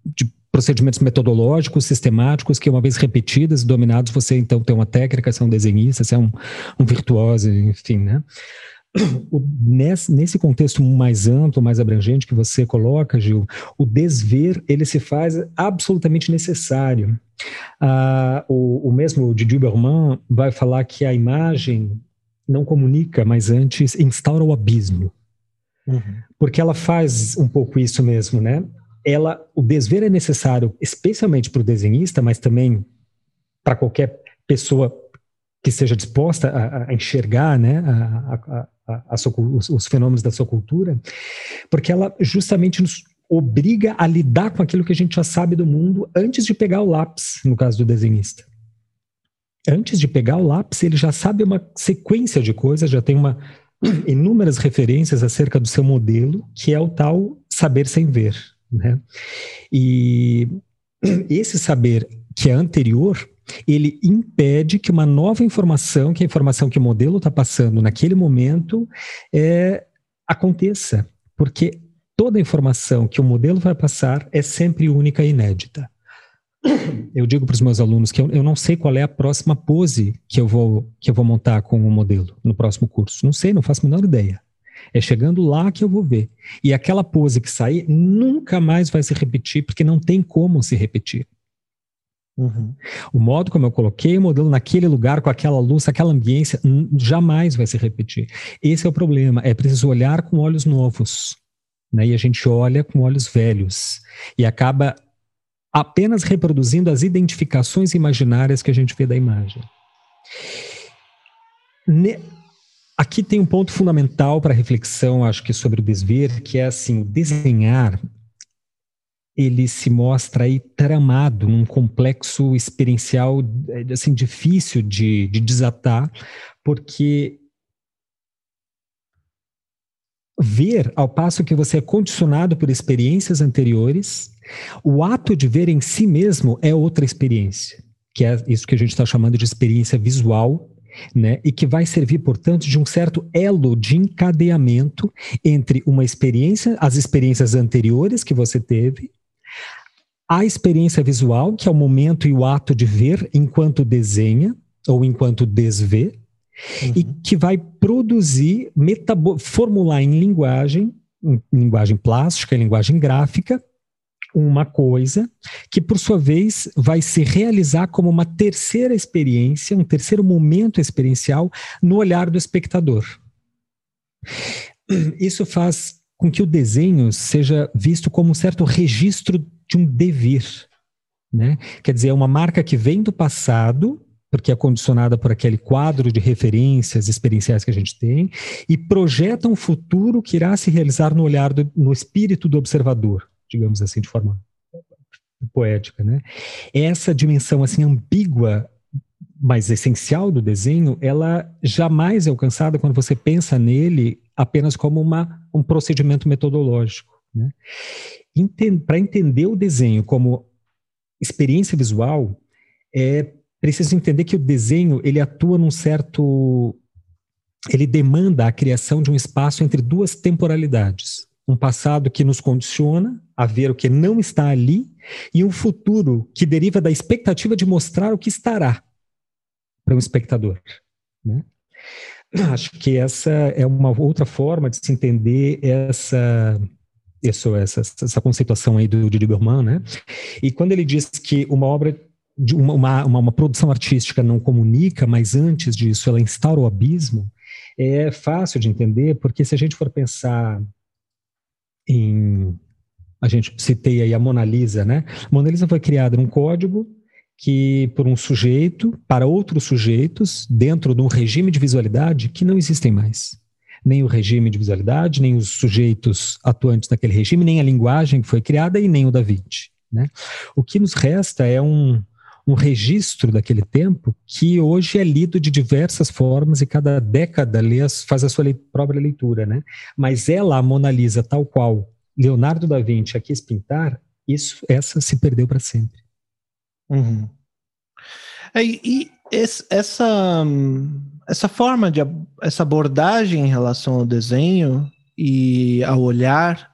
de procedimentos metodológicos, sistemáticos, que uma vez repetidas e dominados, você então tem uma técnica, você é um desenhista, você é um, um virtuoso, enfim, né? Nesse, nesse contexto mais amplo, mais abrangente que você coloca, Gil, o desver ele se faz absolutamente necessário. Ah, o, o mesmo Didi Berman vai falar que a imagem não comunica, mas antes instaura o abismo. Uhum. Porque ela faz um pouco isso mesmo, né? Ela, o desver é necessário, especialmente para o desenhista, mas também para qualquer pessoa que seja disposta a, a enxergar né, a, a, a sua, os, os, fenômenos da sua cultura, porque ela justamente nos obriga a lidar com aquilo que a gente já sabe do mundo antes de pegar o lápis, no caso do desenhista. Antes de pegar o lápis, ele já sabe uma sequência de coisas, já tem uma [clears throat] inúmeras referências acerca do seu modelo, que é o tal saber sem ver. Né? E [clears throat] esse saber que é anterior ele impede que uma nova informação, que a informação que o modelo está passando naquele momento, é, aconteça. Porque toda informação que o modelo vai passar é sempre única e inédita. [coughs] Eu digo para os meus alunos que eu, eu, não sei qual é a próxima pose que eu, vou, que eu vou montar com o modelo no próximo curso. Não sei, não faço a menor ideia. É chegando lá que eu vou ver. E aquela pose que sair nunca mais vai se repetir, porque não tem como se repetir. Uhum. O modo como eu coloquei o modelo naquele lugar, com aquela luz, aquela ambiência, jamais vai se repetir. Esse é o problema. É preciso olhar com olhos novos. Né? E a gente olha com olhos velhos. E acaba apenas reproduzindo as identificações imaginárias que a gente vê da imagem. Ne Aqui tem um ponto fundamental para reflexão, acho que sobre o desver, que é assim, desenhar ele se mostra aí tramado num complexo experiencial assim difícil de, de desatar, porque ver ao passo que você é condicionado por experiências anteriores, o ato de ver em si mesmo é outra experiência, que é isso que a gente está chamando de experiência visual, né? E que vai servir, portanto, de um certo elo de encadeamento entre uma experiência, as experiências anteriores que você teve, a experiência visual, que é o momento e o ato de ver enquanto desenha ou enquanto desvê, uhum. e que vai produzir, formular em linguagem, em linguagem plástica, em linguagem gráfica, uma coisa que, por sua vez, vai se realizar como uma terceira experiência, um terceiro momento experiencial no olhar do espectador. Isso faz com que o desenho seja visto como um certo registro de um devir. Né? Quer dizer, é uma marca que vem do passado, porque é condicionada por aquele quadro de referências experienciais que a gente tem, e projeta um futuro que irá se realizar no olhar, do, no espírito do observador, digamos assim, de forma poética. Né? Essa dimensão assim ambígua mas essencial do desenho, ela jamais é alcançada quando você pensa nele apenas como uma, um procedimento metodológico. Né? Para entender o desenho como experiência visual, é preciso entender que o desenho ele atua num certo. Ele demanda a criação de um espaço entre duas temporalidades. Um passado que nos condiciona a ver o que não está ali e um futuro que deriva da expectativa de mostrar o que estará para um espectador. Né? Acho que essa é uma outra forma de se entender essa isso, essa, essa conceituação aí do Didi Berman, né? E quando ele diz que uma obra de uma, uma, uma, produção artística não comunica, mas antes disso ela instaura o abismo, é fácil de entender, porque se a gente for pensar em. A gente citei aí a Mona Lisa, né? A Mona Lisa foi criada num código que por um sujeito para outros sujeitos dentro de um regime de visualidade que não existem mais. Nem o regime de visualidade, nem os sujeitos atuantes naquele regime, nem a linguagem que foi criada e nem o da Vinci. Né? O que nos resta é um, um registro daquele tempo que hoje é lido de diversas formas e cada década lê faz a sua própria leitura. Né? Mas ela, a Mona Lisa, tal qual Leonardo da Vinci quis pintar, isso, essa se perdeu para sempre. Uhum. É, e esse, essa, essa forma de essa abordagem em relação ao desenho e ao olhar,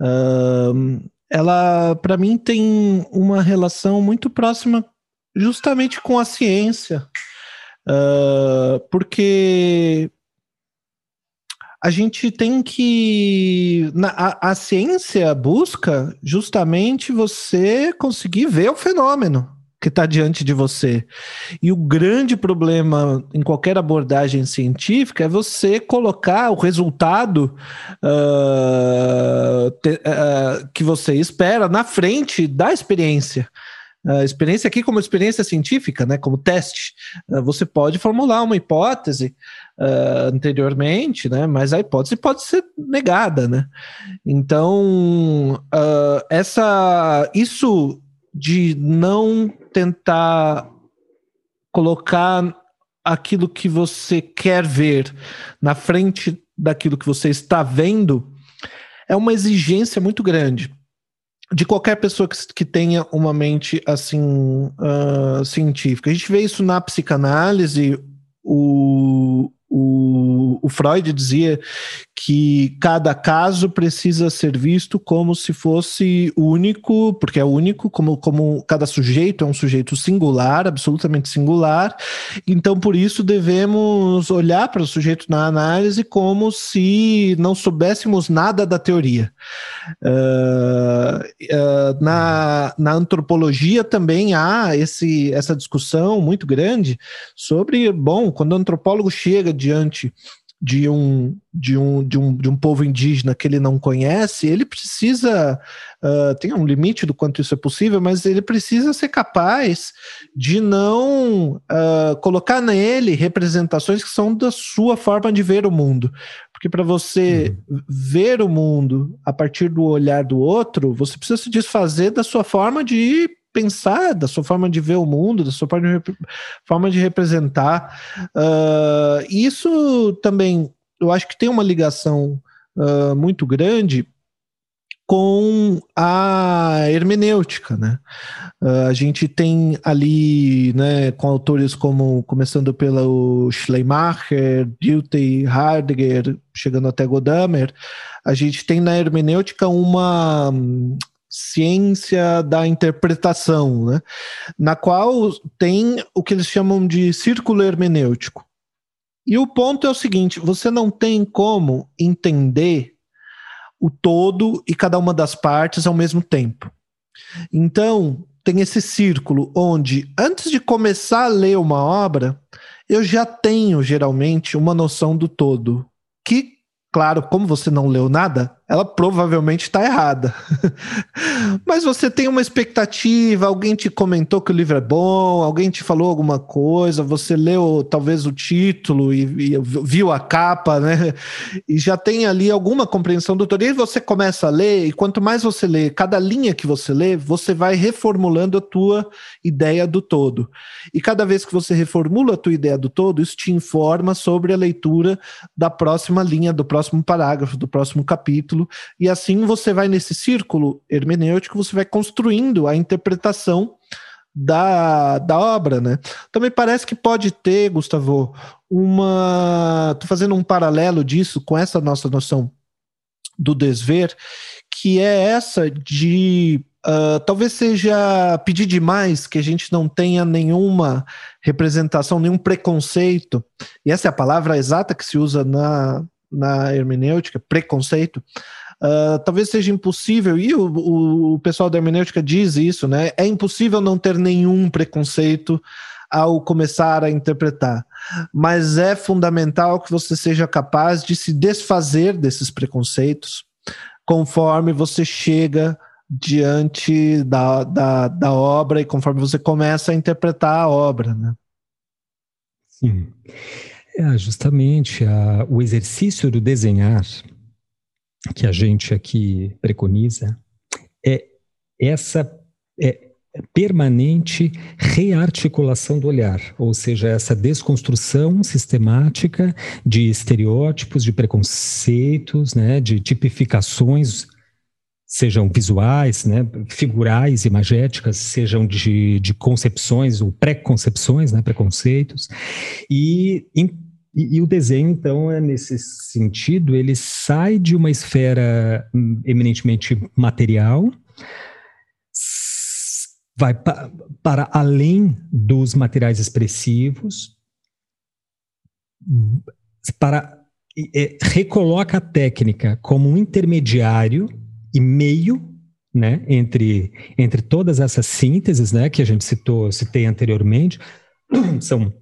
uh, ela para mim tem uma relação muito próxima justamente com a ciência, uh, porque a gente tem que. Na, a, a, ciência busca justamente você conseguir ver o fenômeno que está diante de você. E o grande problema em qualquer abordagem científica é você colocar o resultado uh, te, uh, que você espera na frente da experiência. A experiência aqui como experiência científica, né, como teste, uh, você pode formular uma hipótese uh, anteriormente, né, mas a hipótese pode ser negada, né. Então, essa, isso de não tentar colocar aquilo que você quer ver na frente daquilo que você está vendo é uma exigência muito grande de qualquer pessoa que, que tenha uma mente assim uh, científica. A gente vê isso na psicanálise. O, o, o, Freud dizia que cada caso precisa ser visto como se fosse único, porque é único, como, como cada sujeito é um sujeito singular, absolutamente singular. Então, por isso, devemos olhar para o sujeito na análise como se não soubéssemos nada da teoria. Uh, uh, na, na antropologia também há esse, essa discussão muito grande sobre, bom, quando o antropólogo chega diante de um, de um, de um, de um povo indígena que ele não conhece, ele precisa, uh, tem um limite do quanto isso é possível, mas ele precisa ser capaz de não uh, colocar nele representações que são da sua forma de ver o mundo. Porque para você uhum. ver o mundo a partir do olhar do outro, você precisa se desfazer da sua forma de pensar, da sua forma de ver o mundo, da sua forma de, representar. Uh, isso também, eu acho que tem uma ligação uh, muito grande com a hermenêutica, né? Uh, a gente tem ali, né, com autores como, começando pelo Schleimacher, Dilthey, Heidegger, chegando até Godamer, a gente tem na hermenêutica uma ciência da interpretação, né? na qual tem o que eles chamam de círculo hermenêutico. E o ponto é o seguinte: você não tem como entender o todo e cada uma das partes ao mesmo tempo. Então, tem esse círculo onde, antes de começar a ler uma obra, eu já tenho geralmente uma noção do todo, que Claro, como você não leu nada, ela provavelmente está errada. [laughs] Mas você tem uma expectativa, alguém te comentou que o livro é bom, alguém te falou alguma coisa, você leu talvez o título e, e viu a capa, né? E já tem ali alguma compreensão do todo. E você começa a ler, e quanto mais você lê, cada linha que você lê, você vai reformulando a tua ideia do todo. E cada vez que você reformula a tua ideia do todo, isso te informa sobre a leitura da próxima linha, do próximo parágrafo, do próximo capítulo, e assim você vai nesse círculo hermenêutico, você vai construindo a interpretação da, da obra, né? Também parece que pode ter, Gustavo, uma. Tô fazendo um paralelo disso com essa nossa noção do desver, que é essa de Uh, talvez seja pedir demais que a gente não tenha nenhuma representação, nenhum preconceito, e essa é a palavra exata que se usa na, na hermenêutica, preconceito, uh, talvez seja impossível, e o, o pessoal da hermenêutica diz isso, né? É impossível não ter nenhum preconceito ao começar a interpretar. Mas é fundamental que você seja capaz de se desfazer desses preconceitos conforme você chega diante da, da, da obra e conforme você começa a interpretar a obra, né? Sim. É, justamente a, o exercício do desenhar que a gente aqui preconiza é essa é, permanente rearticulação do olhar, ou seja, essa desconstrução sistemática de estereótipos, de preconceitos, né, de tipificações sejam visuais, né, figurais, imagéticas, sejam de, de concepções ou preconcepções, né, preconceitos, e, e, e, o desenho, então, é nesse sentido, ele sai de uma esfera hum, eminentemente material, vai pa, para além dos materiais expressivos, para é, recoloca a técnica como um intermediário e meio né, entre, entre todas essas sínteses né, que a gente citou, citei anteriormente, [clears throat] são,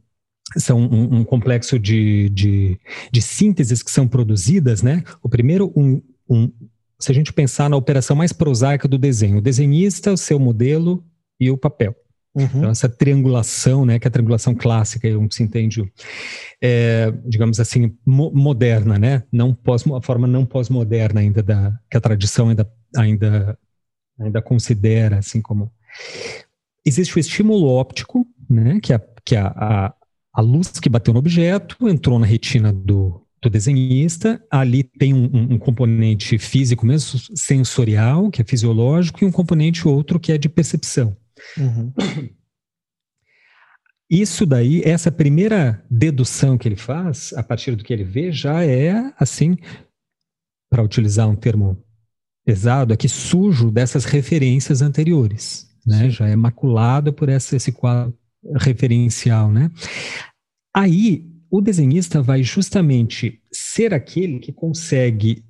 são um, um complexo de, de, de, sínteses que são produzidas. Né? O primeiro, um, um, se a gente pensar na operação mais prosaica do desenho, o desenhista, o seu modelo e o papel. Uhum. Então, essa triangulação, né, que é a triangulação clássica, onde se entende, é, digamos assim, mo moderna, né, não pós, a forma não pós-moderna ainda da que a tradição ainda ainda ainda considera, assim como existe o estímulo óptico, né, que é, que é a, a, a luz que bateu no objeto entrou na retina do, do desenhista, ali tem um, um, um, componente físico mesmo, sensorial, que é fisiológico, e um componente outro que é de percepção. Uhum. [clears throat] Isso daí, essa primeira dedução que ele faz, a partir do que ele vê, já é, assim, para utilizar um termo pesado, aqui sujo dessas referências anteriores, né? Já é maculado por essa, esse quadro referencial, né? Aí, o desenhista vai justamente ser aquele que consegue,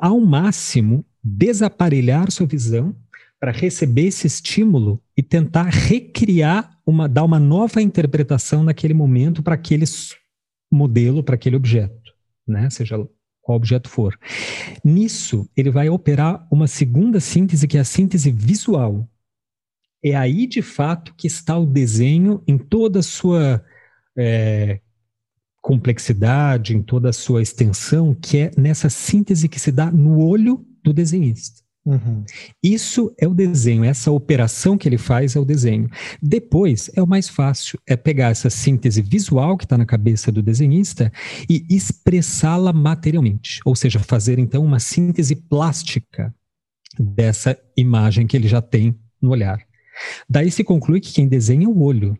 ao máximo, desaparelhar sua visão para receber esse estímulo e tentar recriar uma, dar uma nova interpretação naquele momento para aquele modelo, para aquele objeto, né? Seja qual objeto for. Nisso, ele vai operar uma segunda síntese, que é a síntese visual. É aí, de fato, que está o desenho em toda a sua é, complexidade, em toda a sua extensão, que é nessa síntese que se dá no olho do desenhista. Uhum. Isso é o desenho, essa operação que ele faz é o desenho. Depois é o mais fácil, é pegar essa síntese visual que está na cabeça do desenhista e expressá-la materialmente, ou seja, fazer então uma síntese plástica dessa imagem que ele já tem no olhar. Daí se conclui que quem desenha é o olho,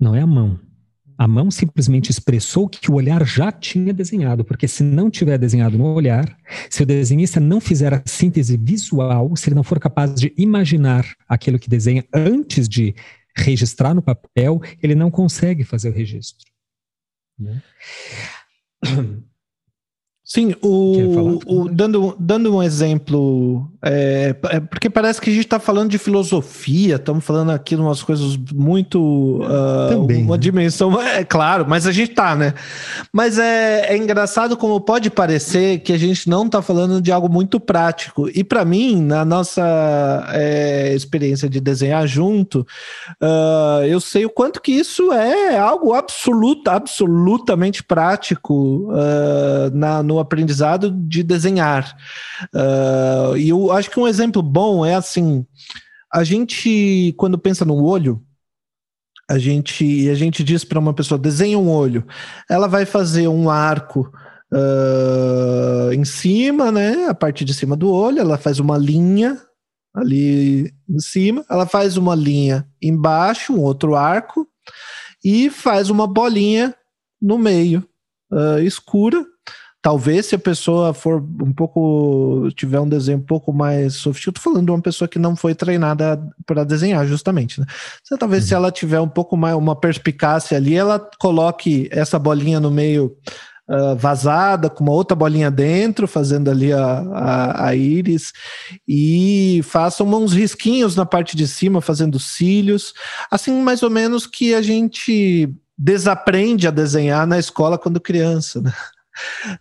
não é a mão. A mão simplesmente expressou que o olhar já tinha desenhado, porque se não tiver desenhado no olhar, se o desenhista não fizer a síntese visual, se ele não for capaz de imaginar aquilo que desenha antes de registrar no papel, ele não consegue fazer o registro. Né? Sim, o, o, dando, dando um exemplo, é, é, porque parece que a gente está falando de filosofia, estamos falando aqui de umas coisas muito. Uh, Também, uma né? dimensão, é claro, mas a gente está, né? Mas é, é engraçado como pode parecer que a gente não está falando de algo muito prático. E para mim, na nossa é, experiência de desenhar junto, uh, eu sei o quanto que isso é algo absoluto, absolutamente prático uh, na, no aprendizado de desenhar. Uh, e eu acho que um exemplo bom é assim: a gente, quando pensa no olho, a gente, a gente diz para uma pessoa: desenha um olho. Ela vai fazer um arco. Uh, em cima, né? A parte de cima do olho, ela faz uma linha ali em cima, ela faz uma linha embaixo, um outro arco, e faz uma bolinha no meio uh, escura Talvez se a pessoa for um pouco. tiver um desenho um pouco mais sofisticado, estou falando de uma pessoa que não foi treinada para desenhar, justamente. Né? Então, talvez uhum. se ela tiver um pouco mais uma perspicácia ali, ela coloque essa bolinha no meio uh, vazada, com uma outra bolinha dentro, fazendo ali a, a, a íris, e faça uns risquinhos na parte de cima, fazendo cílios, assim mais ou menos que a gente desaprende a desenhar na escola quando criança, né?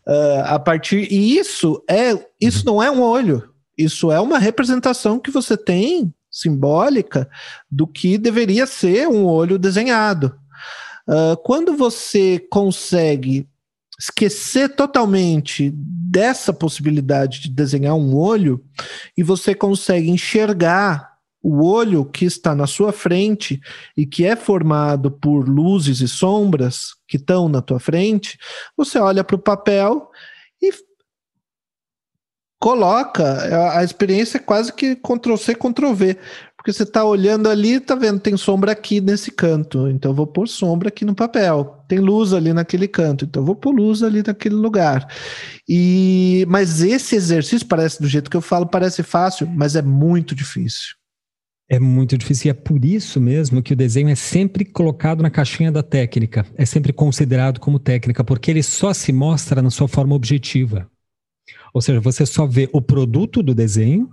Uh, a partir e isso é isso uhum. não é um olho, isso é uma representação que você tem simbólica do que deveria ser um olho desenhado. Uh, quando você consegue esquecer totalmente dessa possibilidade de desenhar um olho e você consegue enxergar o olho que está na sua frente e que é formado por luzes e sombras que estão na tua frente, você olha para o papel e coloca. A experiência é quase que Ctrl C, Ctrl V. Porque você está olhando ali, tá vendo, tem sombra aqui nesse canto, então eu vou pôr sombra aqui no papel. Tem luz ali naquele canto, então eu vou pôr luz ali naquele lugar. E mas esse exercício parece do jeito que eu falo, parece fácil, mas é muito difícil. É muito difícil e é por isso mesmo que o desenho é sempre colocado na caixinha da técnica, é sempre considerado como técnica, porque ele só se mostra na sua forma objetiva. Ou seja, você só vê o produto do desenho,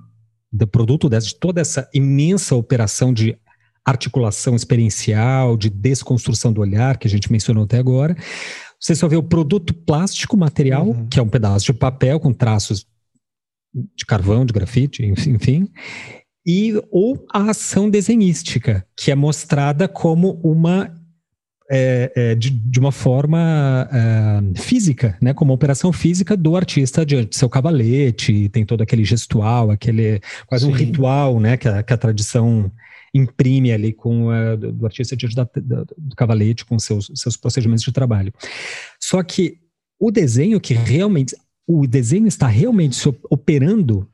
do produto de toda essa imensa operação de articulação experiencial, de desconstrução do olhar que a gente mencionou até agora. Você só vê o produto plástico material, uhum. que é um pedaço de papel com traços de carvão, de grafite, enfim, e ou a ação desenhística, que é mostrada como uma é, é, de, de, uma forma é, física, né, como uma operação física do artista diante do seu cavalete, tem todo aquele gestual, aquele quase Sim. um ritual, né, que a, que a tradição imprime ali com uh, do, do, artista diante da, do, do cavalete, com seus, seus procedimentos de trabalho. Só que o desenho que realmente o desenho está realmente operando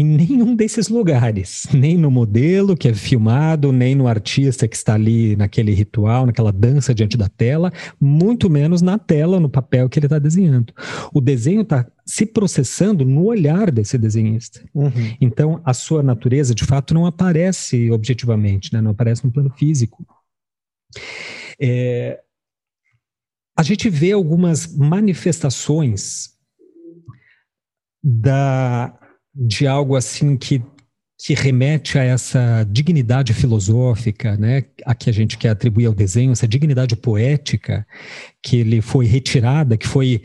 em nenhum desses lugares, nem no modelo que é filmado, nem no artista que está ali naquele ritual, naquela dança diante da tela, muito menos na tela, no papel que ele está desenhando. O desenho está se processando no olhar desse desenhista. Uhum. Então, a sua natureza, de fato, não aparece objetivamente, né? não aparece no plano físico. É, a gente vê algumas manifestações da de algo assim que que remete a essa dignidade filosófica, né, a que a gente quer atribuir ao desenho, essa dignidade poética que ele foi retirada, que foi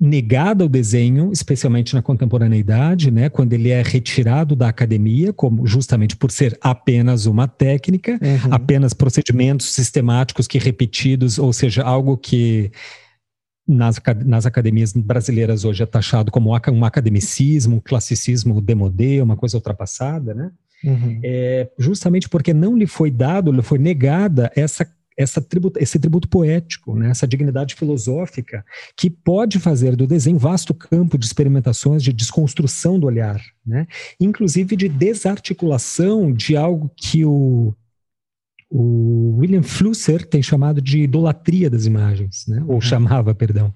negada ao desenho, especialmente na contemporaneidade, né, quando ele é retirado da academia, como justamente por ser apenas uma técnica, uhum. apenas procedimentos sistemáticos que repetidos, ou seja, algo que nas, nas academias brasileiras hoje é taxado como um academicismo, um classicismo demodê, uma coisa ultrapassada, né? Uhum. É, justamente porque não lhe foi dado, lhe foi negada essa, essa tributo, esse tributo poético, né? essa dignidade filosófica, que pode fazer do desenho vasto campo de experimentações de desconstrução do olhar, né? inclusive de desarticulação de algo que o o William Flusser tem chamado de idolatria das imagens, né? ou uhum. chamava, perdão.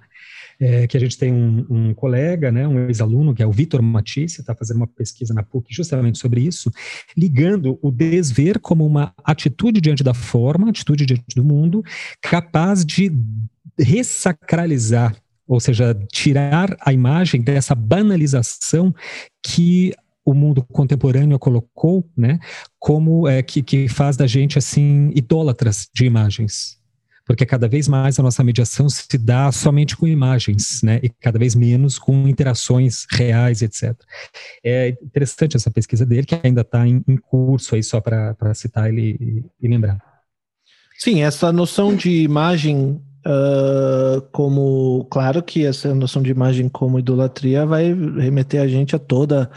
é, que a gente tem um, um colega, né, um ex-aluno, que é o Vitor Matisse, está fazendo uma pesquisa na PUC justamente sobre isso, ligando o desver como uma atitude diante da forma, atitude diante do mundo, capaz de ressacralizar ou seja, tirar a imagem dessa banalização que o mundo contemporâneo colocou, né, como é que, que faz da gente assim idólatras de imagens, porque cada vez mais a nossa mediação se dá somente com imagens, né, e cada vez menos com interações reais, etc. É interessante essa pesquisa dele que ainda está em, em, curso aí só para citar ele e, e lembrar. Sim, essa noção de imagem Uh, como, claro que essa noção de imagem como idolatria vai remeter a gente a toda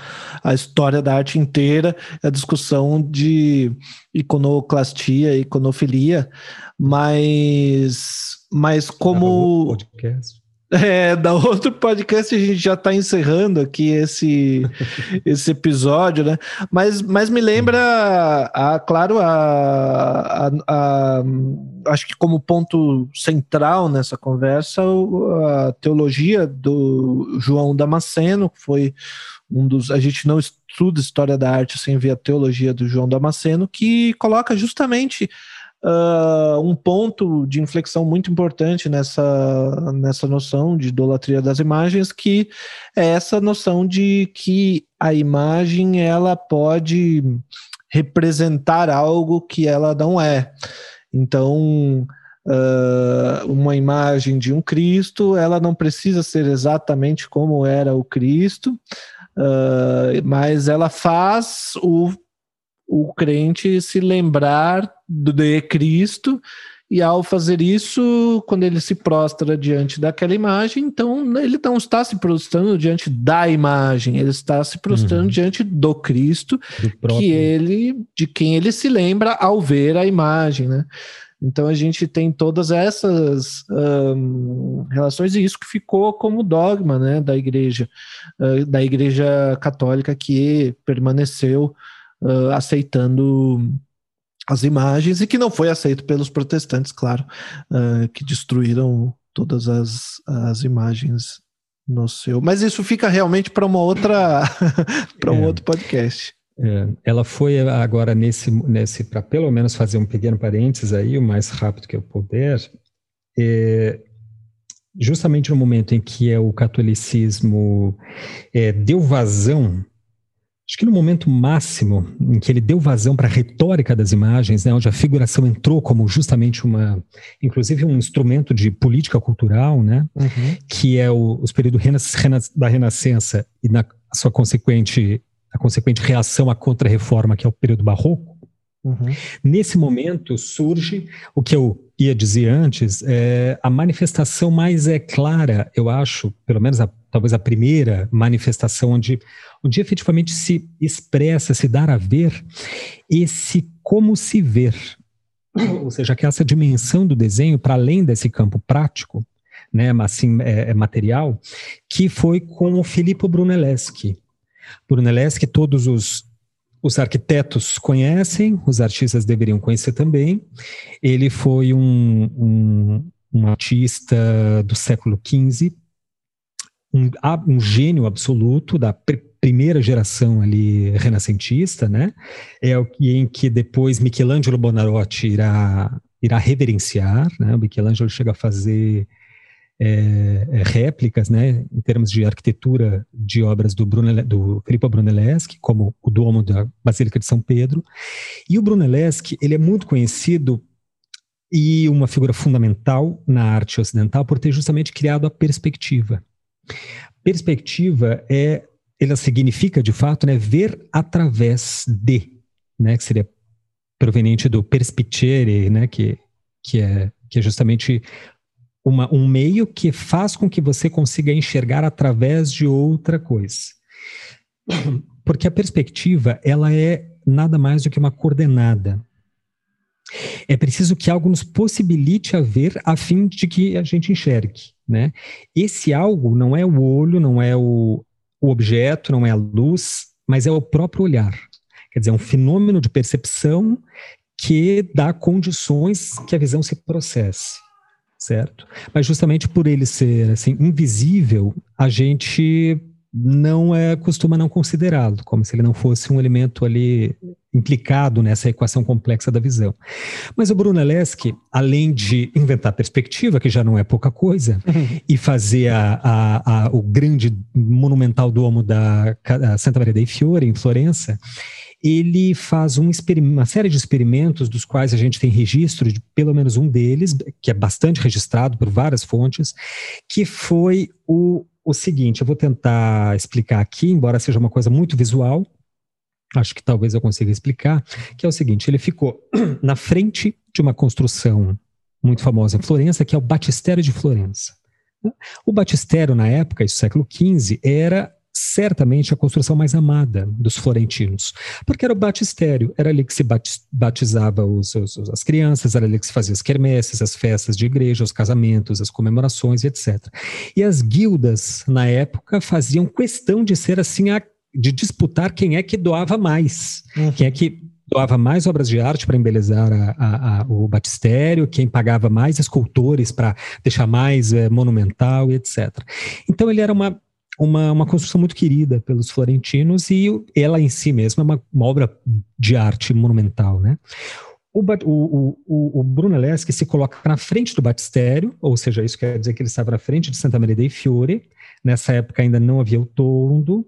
a história da arte inteira, a discussão de iconoclastia, iconofilia, mas, mas como. Podcast. É, da outro podcast a gente já está encerrando aqui esse, [laughs] esse episódio, né? Mas, mas me lembra, a, claro, a, a, a, acho que como ponto central nessa conversa, a teologia do João Damasceno, que foi um dos. A gente não estuda história da arte sem ver a teologia do João Damasceno, que coloca justamente uh, um ponto de inflexão muito importante nessa, nessa noção de idolatria das imagens, que é essa noção de que a imagem ela pode representar algo que ela não é. Então, uh, uma imagem de um Cristo, ela não precisa ser exatamente como era o Cristo, uh, mas ela faz o o crente se lembrar de Cristo e ao fazer isso, quando ele se prostra diante daquela imagem, então ele não está se prostrando diante da imagem, ele está se prostrando uhum. diante do Cristo, do que ele, de quem ele se lembra ao ver a imagem, né? Então a gente tem todas essas um, relações e isso que ficou como dogma, né, da igreja, uh, da igreja católica que permaneceu uh, aceitando as imagens e que não foi aceito pelos protestantes, claro, uh, que destruíram todas as, as imagens no seu. Mas isso fica realmente para uma outra [laughs] para um é, outro podcast. É, ela foi agora nesse nesse para pelo menos fazer um pequeno parênteses aí o mais rápido que eu puder. É, justamente no momento em que é o catolicismo é, deu vazão Acho que no momento máximo em que ele deu vazão para a retórica das imagens, né, onde a figuração entrou como justamente uma, inclusive um instrumento de política cultural, né, uhum. que é o, os períodos da Renascença e na sua consequente, a consequente reação à contra-reforma, que é o período barroco. Uhum. Nesse momento surge o que eu ia dizer antes, é, a manifestação mais é clara, eu acho, pelo menos a, talvez a primeira manifestação onde, onde efetivamente se expressa, se dar a ver esse como se ver. [coughs] Ou seja, que essa dimensão do desenho, para além desse campo prático, né, assim, é, é material, que foi com o Filippo Brunelleschi. Brunelleschi, todos os os arquitetos conhecem, os artistas deveriam conhecer também. Ele foi um, um, um artista do século XV, um, um gênio absoluto da pr primeira geração ali renascentista, né? É o em que depois Michelangelo Bonarotti irá, irá reverenciar, né? O Michelangelo chega a fazer é, é, réplicas, né, em termos de arquitetura de obras do, Brunel, do Filippo Brunelleschi, como o Duomo da Basílica de São Pedro. E o Brunelleschi, ele é muito conhecido e uma figura fundamental na arte ocidental por ter justamente criado a perspectiva. Perspectiva é, ela significa de fato, né, ver através de, né, que seria proveniente do perspicere, né, que que é que é justamente uma, um meio que faz com que você consiga enxergar através de outra coisa. Porque a perspectiva, ela é nada mais do que uma coordenada. É preciso que algo nos possibilite a ver a fim de que a gente enxergue, né? Esse algo não é o olho, não é o, o objeto, não é a luz, mas é o próprio olhar. Quer dizer, é um fenômeno de percepção que dá condições que a visão se processe certo? Mas justamente por ele ser assim invisível, a gente não é costuma não considerá-lo, como se ele não fosse um elemento ali implicado nessa equação complexa da visão. Mas o Bruno além de inventar perspectiva, que já não é pouca coisa, uhum. e fazer a, a, a, o grande monumental domo da Santa Maria dei Fiore, em Florença, ele faz um uma série de experimentos dos quais a gente tem registro de pelo menos um deles, que é bastante registrado por várias fontes, que foi o, o seguinte, eu vou tentar explicar aqui, embora seja uma coisa muito visual, acho que talvez eu consiga explicar, que é o seguinte, ele ficou [clears throat] na frente de uma construção muito famosa em Florença, que é o Batistério de Florença. O batistério, na época, isso século XV, era certamente a construção mais amada dos florentinos, porque era o batistério, era ali que se batizava os, os, as crianças, era ali que se fazia as quermesses, as festas de igreja, os casamentos, as comemorações, etc. E as guildas, na época, faziam questão de ser assim, a, de disputar quem é que doava mais, uhum. quem é que doava mais obras de arte para embelezar a, a, a, o batistério, quem pagava mais escultores para deixar mais é, monumental e etc. Então ele era uma uma, uma construção muito querida pelos florentinos e ela em si mesma é uma, uma obra de arte monumental, né? O, o, o, o Bruno Leschi se coloca na frente do batistério, ou seja, isso quer dizer que ele estava na frente de Santa Maria dei Fiore. Nessa época ainda não havia o tondo,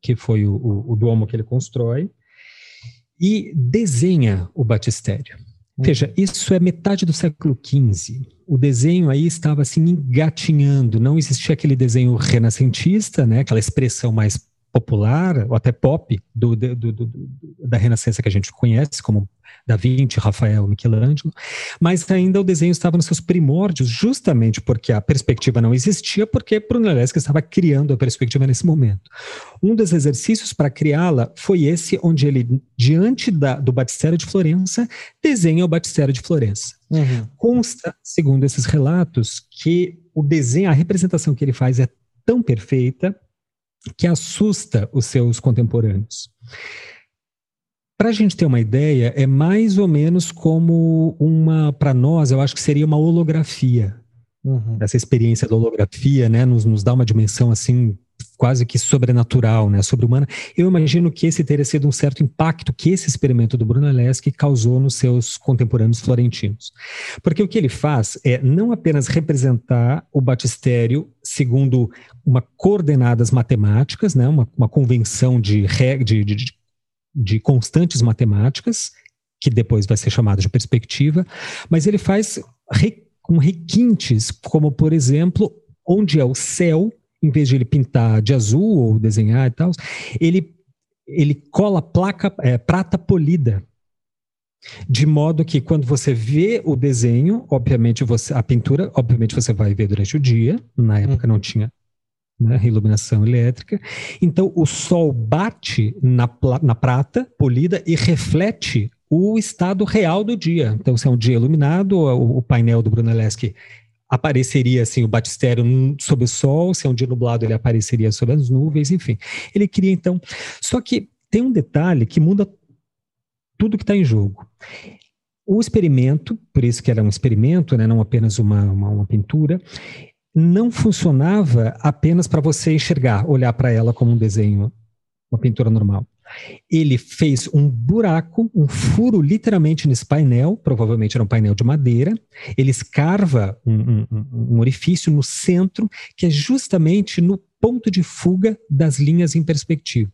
que foi o, o, o domo que ele constrói, e desenha o batistério. Veja, isso é metade do século XV. O desenho aí estava assim engatinhando, não existia aquele desenho renascentista, né, aquela expressão mais popular, ou até pop, do, do, do, da Renascença que a gente conhece, como Da Vinci, Rafael, Michelangelo, mas ainda o desenho estava nos seus primórdios, justamente porque a perspectiva não existia, porque Brunelleschi estava criando a perspectiva nesse momento. Um dos exercícios para criá-la foi esse, onde ele, diante da, do batistério de Florença, desenha o batistério de Florença. Uhum. Consta, segundo esses relatos, que o desenho, a representação que ele faz é tão perfeita que assusta os seus contemporâneos. Para a gente ter uma ideia, é mais ou menos como uma, para nós, eu acho que seria uma holografia. Uhum. Essa experiência da holografia, né, nos, nos dá uma dimensão assim quase que sobrenatural, né, sobre-humana. Eu imagino que esse teria sido um certo impacto que esse experimento do Brunelleschi causou nos seus contemporâneos florentinos. Porque o que ele faz é não apenas representar o batistério segundo uma coordenadas matemáticas, né, uma, uma convenção de, de, de, de constantes matemáticas, que depois vai ser chamada de perspectiva, mas ele faz re, com requintes, como por exemplo, onde é o céu em vez de ele pintar de azul ou desenhar e tal, ele, ele cola placa, é, prata polida. De modo que quando você vê o desenho, obviamente você, a pintura, obviamente você vai ver durante o dia, na época não tinha né, iluminação elétrica. Então o sol bate na, na prata polida e reflete o estado real do dia. Então, se é um dia iluminado, o, o painel do Brunelleschi apareceria assim o batistério sob o sol, se é um dia nublado ele apareceria sob as nuvens, enfim. Ele cria então. Só que tem um detalhe que muda tudo que está em jogo. O experimento, por isso que era um experimento, né, não apenas uma, uma, uma pintura, não funcionava apenas para você enxergar, olhar para ela como um desenho, uma pintura normal. Ele fez um buraco, um furo literalmente nesse painel, provavelmente era um painel de madeira. Ele escarva um, um, um orifício no centro, que é justamente no ponto de fuga das linhas em perspectiva.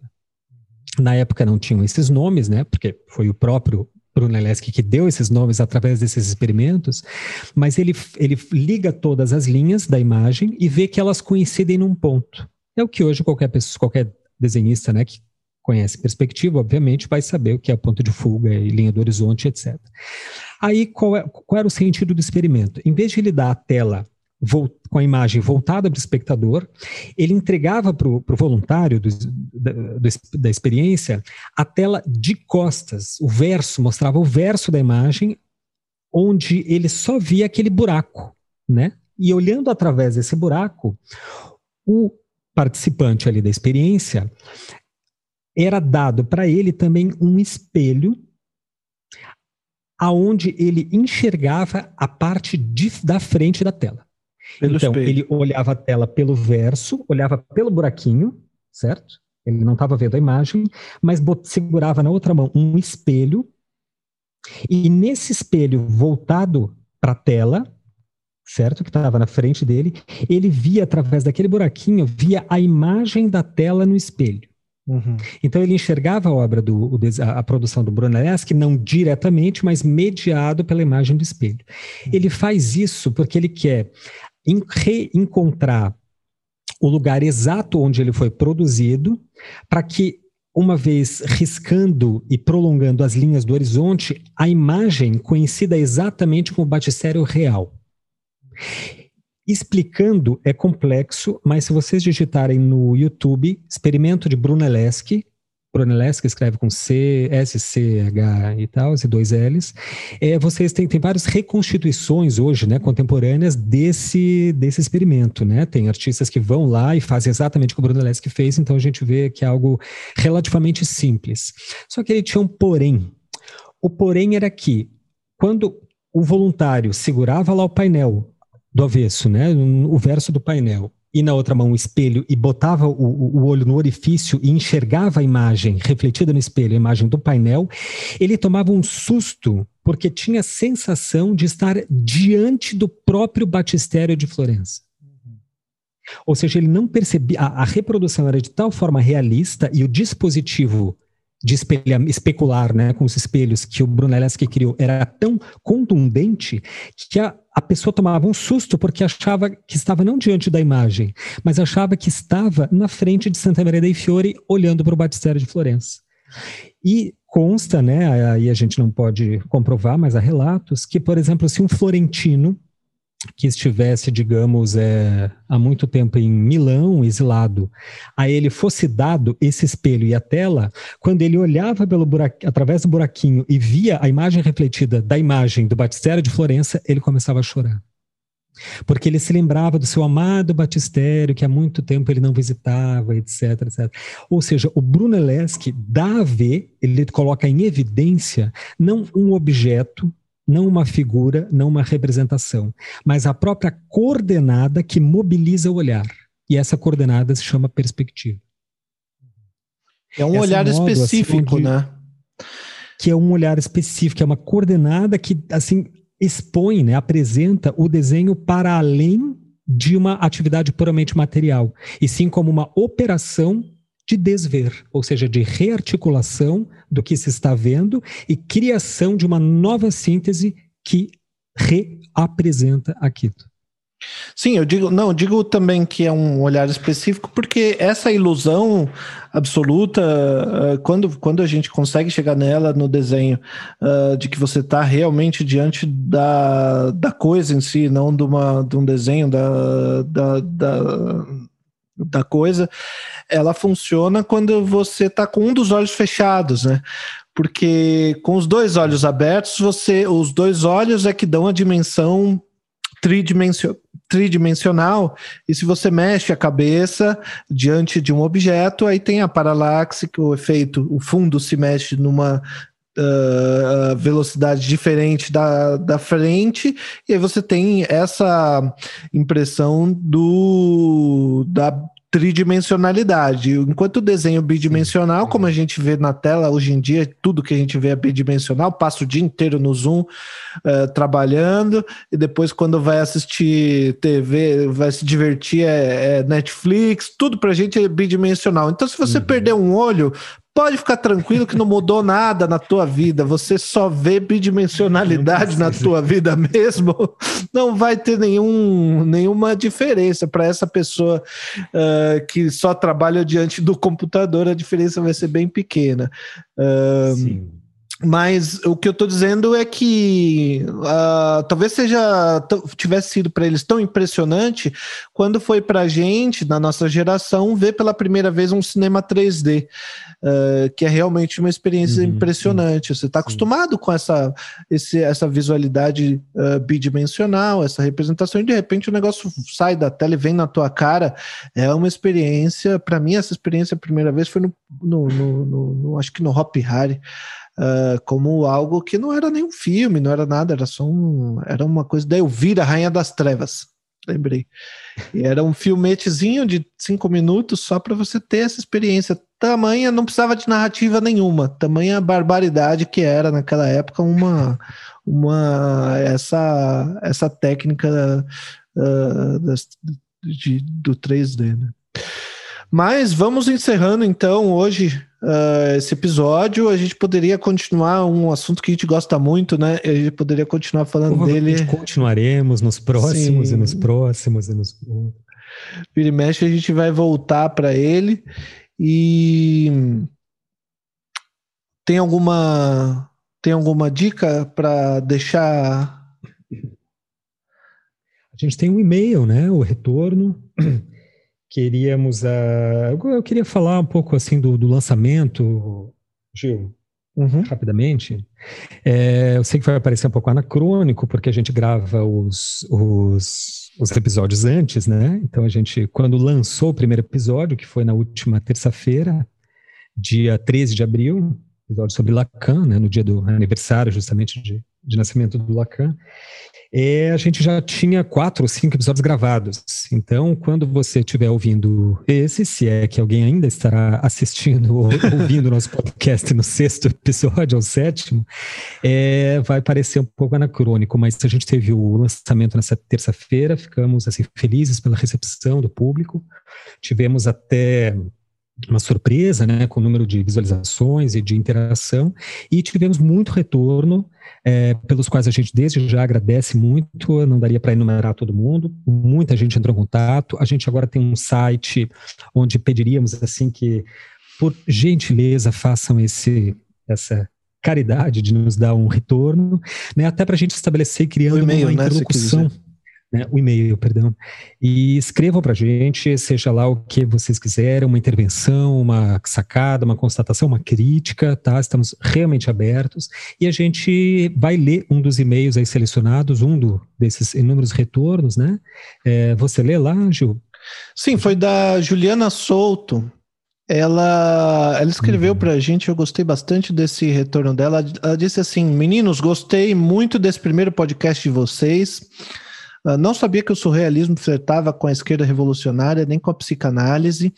Na época não tinham esses nomes, né? Porque foi o próprio Brunelleschi que deu esses nomes através desses experimentos, mas ele, ele liga todas as linhas da imagem e vê que elas coincidem num ponto. É o que hoje qualquer pessoa, qualquer desenhista, né, que conhece perspectiva, obviamente, vai saber o que é ponto de fuga e linha do horizonte, etc. Aí, qual, é, qual era o sentido do experimento? Em vez de ele dar a tela com a imagem voltada para o espectador, ele entregava para o voluntário do, da, da experiência a tela de costas, o verso, mostrava o verso da imagem, onde ele só via aquele buraco, né? E olhando através desse buraco, o participante ali da experiência era dado para ele também um espelho aonde ele enxergava a parte de, da frente da tela. Pelo então, espelho. ele olhava a tela pelo verso, olhava pelo buraquinho, certo? Ele não estava vendo a imagem, mas segurava na outra mão um espelho, e nesse espelho voltado para a tela, certo? Que estava na frente dele, ele via através daquele buraquinho, via a imagem da tela no espelho. Uhum. Então ele enxergava a obra do a, a produção do Brunelleschi não diretamente, mas mediado pela imagem do espelho. Uhum. Ele faz isso porque ele quer reencontrar o lugar exato onde ele foi produzido, para que uma vez riscando e prolongando as linhas do horizonte, a imagem coincida exatamente com o batistério real. Explicando é complexo, mas se vocês digitarem no YouTube experimento de Brunelleschi, Brunelleschi escreve com C, S, C, H e tal, e dois L's. É, vocês têm, têm várias reconstituições hoje, né, contemporâneas desse, desse experimento, né? Tem artistas que vão lá e fazem exatamente o que o Brunelleschi fez, então a gente vê que é algo relativamente simples. Só que ele tinha um porém. O porém era que, quando o voluntário segurava lá o painel do avesso, né, o verso do painel, e na outra mão o espelho e botava o, o, olho no orifício e enxergava a imagem refletida no espelho, a imagem do painel, ele tomava um susto porque tinha a sensação de estar diante do próprio batistério de Florença. Ou seja, ele não percebia, a, a reprodução era de tal forma realista e o dispositivo de espelhar, especular né, com os espelhos que o Brunelleschi criou era tão contundente que a, a pessoa tomava um susto porque achava que estava não diante da imagem, mas achava que estava na frente de Santa Maria dei Fiore olhando para o batistério de Florença. E consta, né, aí a gente não pode comprovar, mas há relatos que, por exemplo, se um florentino que estivesse, digamos, é, há muito tempo em Milão, exilado, a ele fosse dado esse espelho e a tela, quando ele olhava pelo através do buraquinho e via a imagem refletida da imagem do batistério de Florença, ele começava a chorar. Porque ele se lembrava do seu amado batistério, que há muito tempo ele não visitava, etc, etc. Ou seja, o Brunelleschi dá a ver, ele coloca em evidência, não um objeto, não uma figura, não uma representação, mas a própria coordenada que mobiliza o olhar. E essa coordenada se chama perspectiva. É um essa olhar modo, assim, específico, assim, né? Que é um olhar específico, é uma coordenada que assim expõe, né, apresenta o desenho para além de uma atividade puramente material, e sim como uma operação de desver, ou seja, de rearticulação do que se está vendo e criação de uma nova síntese que reapresenta aquilo. Sim, eu digo, não, digo também que é um olhar específico, porque essa ilusão absoluta, uh, quando, quando a gente consegue chegar nela no desenho, uh, de que você está realmente diante da, da coisa em si, não de, uma, de um desenho da, da, da, da coisa, ela funciona quando você está com um dos olhos fechados, né? Porque com os dois olhos abertos, você, os dois olhos é que dão a dimensão tridimensional, tridimensional e se você mexe a cabeça diante de um objeto, aí tem a paralaxe, que o efeito, o fundo se mexe numa uh, velocidade diferente da, da frente, e aí você tem essa impressão do da tridimensionalidade. Enquanto o desenho bidimensional, como a gente vê na tela hoje em dia, tudo que a gente vê é bidimensional, passa o dia inteiro no Zoom uh, trabalhando, e depois quando vai assistir TV, vai se divertir, é, é Netflix, tudo pra gente é bidimensional. Então, se você uhum. perder um olho, pode ficar tranquilo que não mudou nada na tua vida, você só vê bidimensionalidade na tua vida mesmo, não vai ter nenhum, nenhuma diferença para essa pessoa uh, que só trabalha diante do computador, a diferença vai ser bem pequena. Uh, Sim. Mas o que eu estou dizendo é que uh, talvez seja tivesse sido para eles tão impressionante quando foi para a gente, na nossa geração, ver pela primeira vez um cinema 3D, uh, que é realmente uma experiência uhum, impressionante. Sim, Você está acostumado com essa, esse, essa visualidade uh, bidimensional, essa representação, e de repente o negócio sai da tela e vem na tua cara. É uma experiência, para mim, essa experiência a primeira vez foi no, no, no, no, no acho que no Hop Harry. Uh, como algo que não era nenhum filme, não era nada, era só um, era uma coisa da Elvira, Rainha das Trevas. Lembrei. E era um filmetezinho de cinco minutos só para você ter essa experiência. Tamanha, não precisava de narrativa nenhuma. Tamanha barbaridade que era naquela época uma, uma essa, essa técnica uh, das, de, do 3D. Né? Mas vamos encerrando então hoje uh, esse episódio. A gente poderia continuar um assunto que a gente gosta muito, né? A gente poderia continuar falando dele. Continuaremos nos próximos Sim. e nos próximos e nos. Vira e mexe, a gente vai voltar para ele. E tem alguma tem alguma dica para deixar? A gente tem um e-mail, né? O retorno queríamos. Uh, eu queria falar um pouco assim do, do lançamento, Gil, uhum. rapidamente. É, eu sei que vai parecer um pouco anacrônico, porque a gente grava os, os, os, episódios antes, né? Então a gente, quando lançou o primeiro episódio, que foi na última terça-feira, dia 13 de abril, episódio sobre Lacan, né, no dia do aniversário justamente de, de nascimento do Lacan, é, a gente já tinha quatro ou cinco episódios gravados. Então, quando você estiver ouvindo esse, se é que alguém ainda estará assistindo ou [laughs] ouvindo o nosso podcast no sexto episódio ou sétimo, é, vai parecer um pouco anacrônico, mas a gente teve o lançamento nessa terça-feira, ficamos assim felizes pela recepção do público. Tivemos até uma surpresa, né, com o número de visualizações e de interação, e tivemos muito retorno, é, pelos quais a gente desde já agradece muito, não daria para enumerar todo mundo, muita gente entrou em contato, a gente agora tem um site onde pediríamos, assim, que, por gentileza, façam esse, essa caridade de nos dar um retorno, né, até para a gente estabelecer, criando uma né, interlocução, né, né, o e-mail, perdão, e escrevam para a gente, seja lá o que vocês quiserem, uma intervenção, uma sacada, uma constatação, uma crítica, tá? Estamos realmente abertos e a gente vai ler um dos e-mails aí selecionados, um do, desses inúmeros retornos, né? É, você lê lá, Gil? Sim, foi da Juliana Souto. Ela, ela escreveu uhum. para a gente, eu gostei bastante desse retorno dela. Ela disse assim: Meninos, gostei muito desse primeiro podcast de vocês. Uh, não sabia que o surrealismo flertava com a esquerda revolucionária, nem com a psicanálise.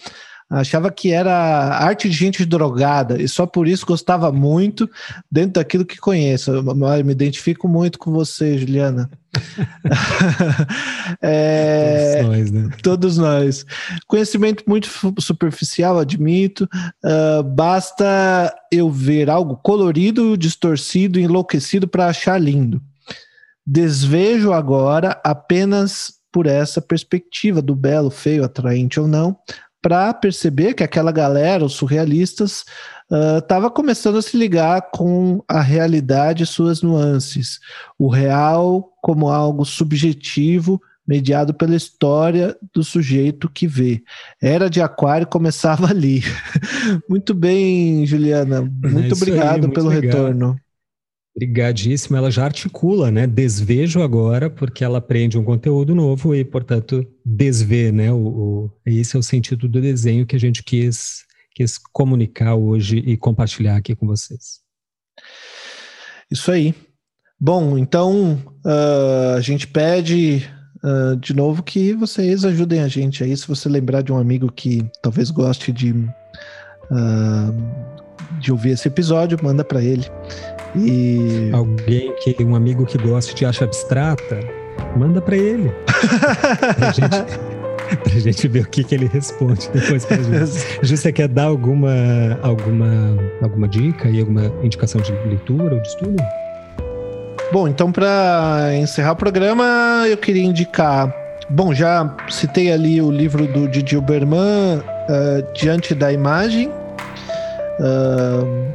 Achava que era arte de gente drogada e só por isso gostava muito dentro daquilo que conheço. Eu me identifico muito com você, Juliana. [laughs] é, todos nós, né? Todos nós. Conhecimento muito superficial, admito. Uh, basta eu ver algo colorido, distorcido, enlouquecido para achar lindo. Desvejo agora apenas por essa perspectiva do belo, feio, atraente ou não, para perceber que aquela galera, os surrealistas, estava uh, começando a se ligar com a realidade e suas nuances. O real como algo subjetivo, mediado pela história do sujeito que vê. Era de Aquário começava [laughs] ali. muito bem, Juliana. Muito é obrigado aí, muito pelo legal. retorno. Obrigadíssimo. Ela já articula, né? Desvejo agora, porque ela aprende um conteúdo novo e, portanto, desvê, né? O, o, esse é o sentido do desenho que a gente quis, quis comunicar hoje e compartilhar aqui com vocês. Isso aí. Bom, então uh, a gente pede uh, de novo que vocês ajudem a gente aí. Se você lembrar de um amigo que talvez goste de, uh, de ouvir esse episódio, manda para ele. E alguém que um amigo que gosta de arte abstrata, manda para ele. [laughs] pra, gente, pra gente ver o que, que ele responde depois pra gente. Ju, você quer dar alguma, alguma, alguma dica e alguma indicação de leitura ou de estudo? Bom, então para encerrar o programa, eu queria indicar. Bom, já citei ali o livro do Didi Berman, uh, Diante da Imagem. Uh,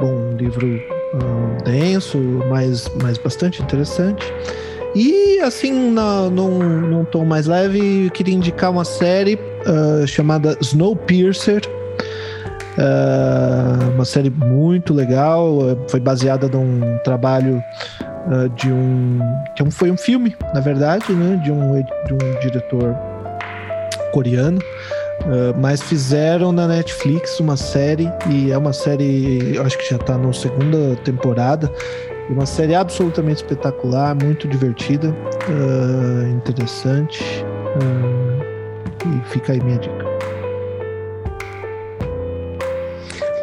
bom livro uh, denso, mas, mas bastante interessante. E assim, na, num, num tom mais leve, eu queria indicar uma série uh, chamada Snowpiercer. Uh, uma série muito legal, foi baseada num trabalho uh, de um que é foi um filme, na verdade, né, de um, de um diretor coreano Uh, mas fizeram na Netflix uma série, e é uma série, acho que já está na segunda temporada, uma série absolutamente espetacular, muito divertida, uh, interessante. Uh, e fica aí minha dica.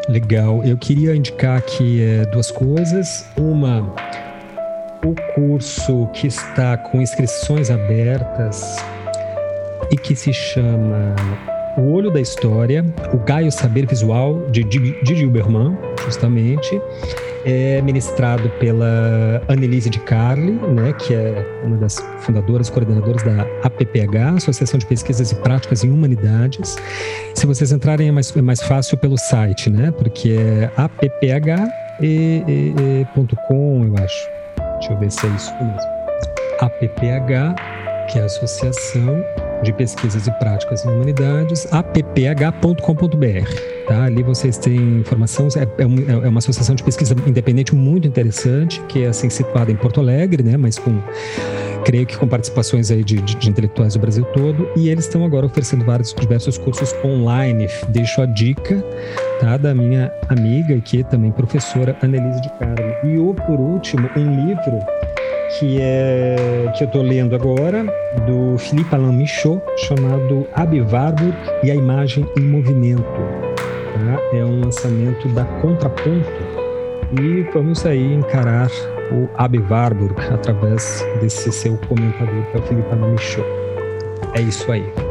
Legal. Eu queria indicar aqui é, duas coisas. Uma, o curso que está com inscrições abertas e que se chama O Olho da História, o Gaio Saber Visual, de Didi Huberman, justamente é ministrado pela Annelise de Carli, né, que é uma das fundadoras e coordenadoras da APPH, Associação de Pesquisas e Práticas em Humanidades. Se vocês entrarem é mais, é mais fácil pelo site, né, porque é apph.com, eu acho. Deixa eu ver se é isso mesmo. APPH, que é a Associação de Pesquisas e Práticas em Humanidades, apph.com.br. Tá? Ali vocês têm informação, é, é, é, uma associação de pesquisa independente muito interessante, que é assim situada em Porto Alegre, né? mas com creio que com participações aí de, de, de, intelectuais do Brasil todo, e eles estão agora oferecendo vários diversos cursos online. Deixo a dica tá, da minha amiga, que é também professora, Annelise de Carmo. E o, por último, um livro que é que eu estou lendo agora, do Philippe Alain Michaud, chamado Abi Warburg e a Imagem em Movimento. Tá? É um lançamento da Contraponto e vamos aí encarar o Abi Warburg através desse seu comentador, que é o Alain Michaud. É isso aí.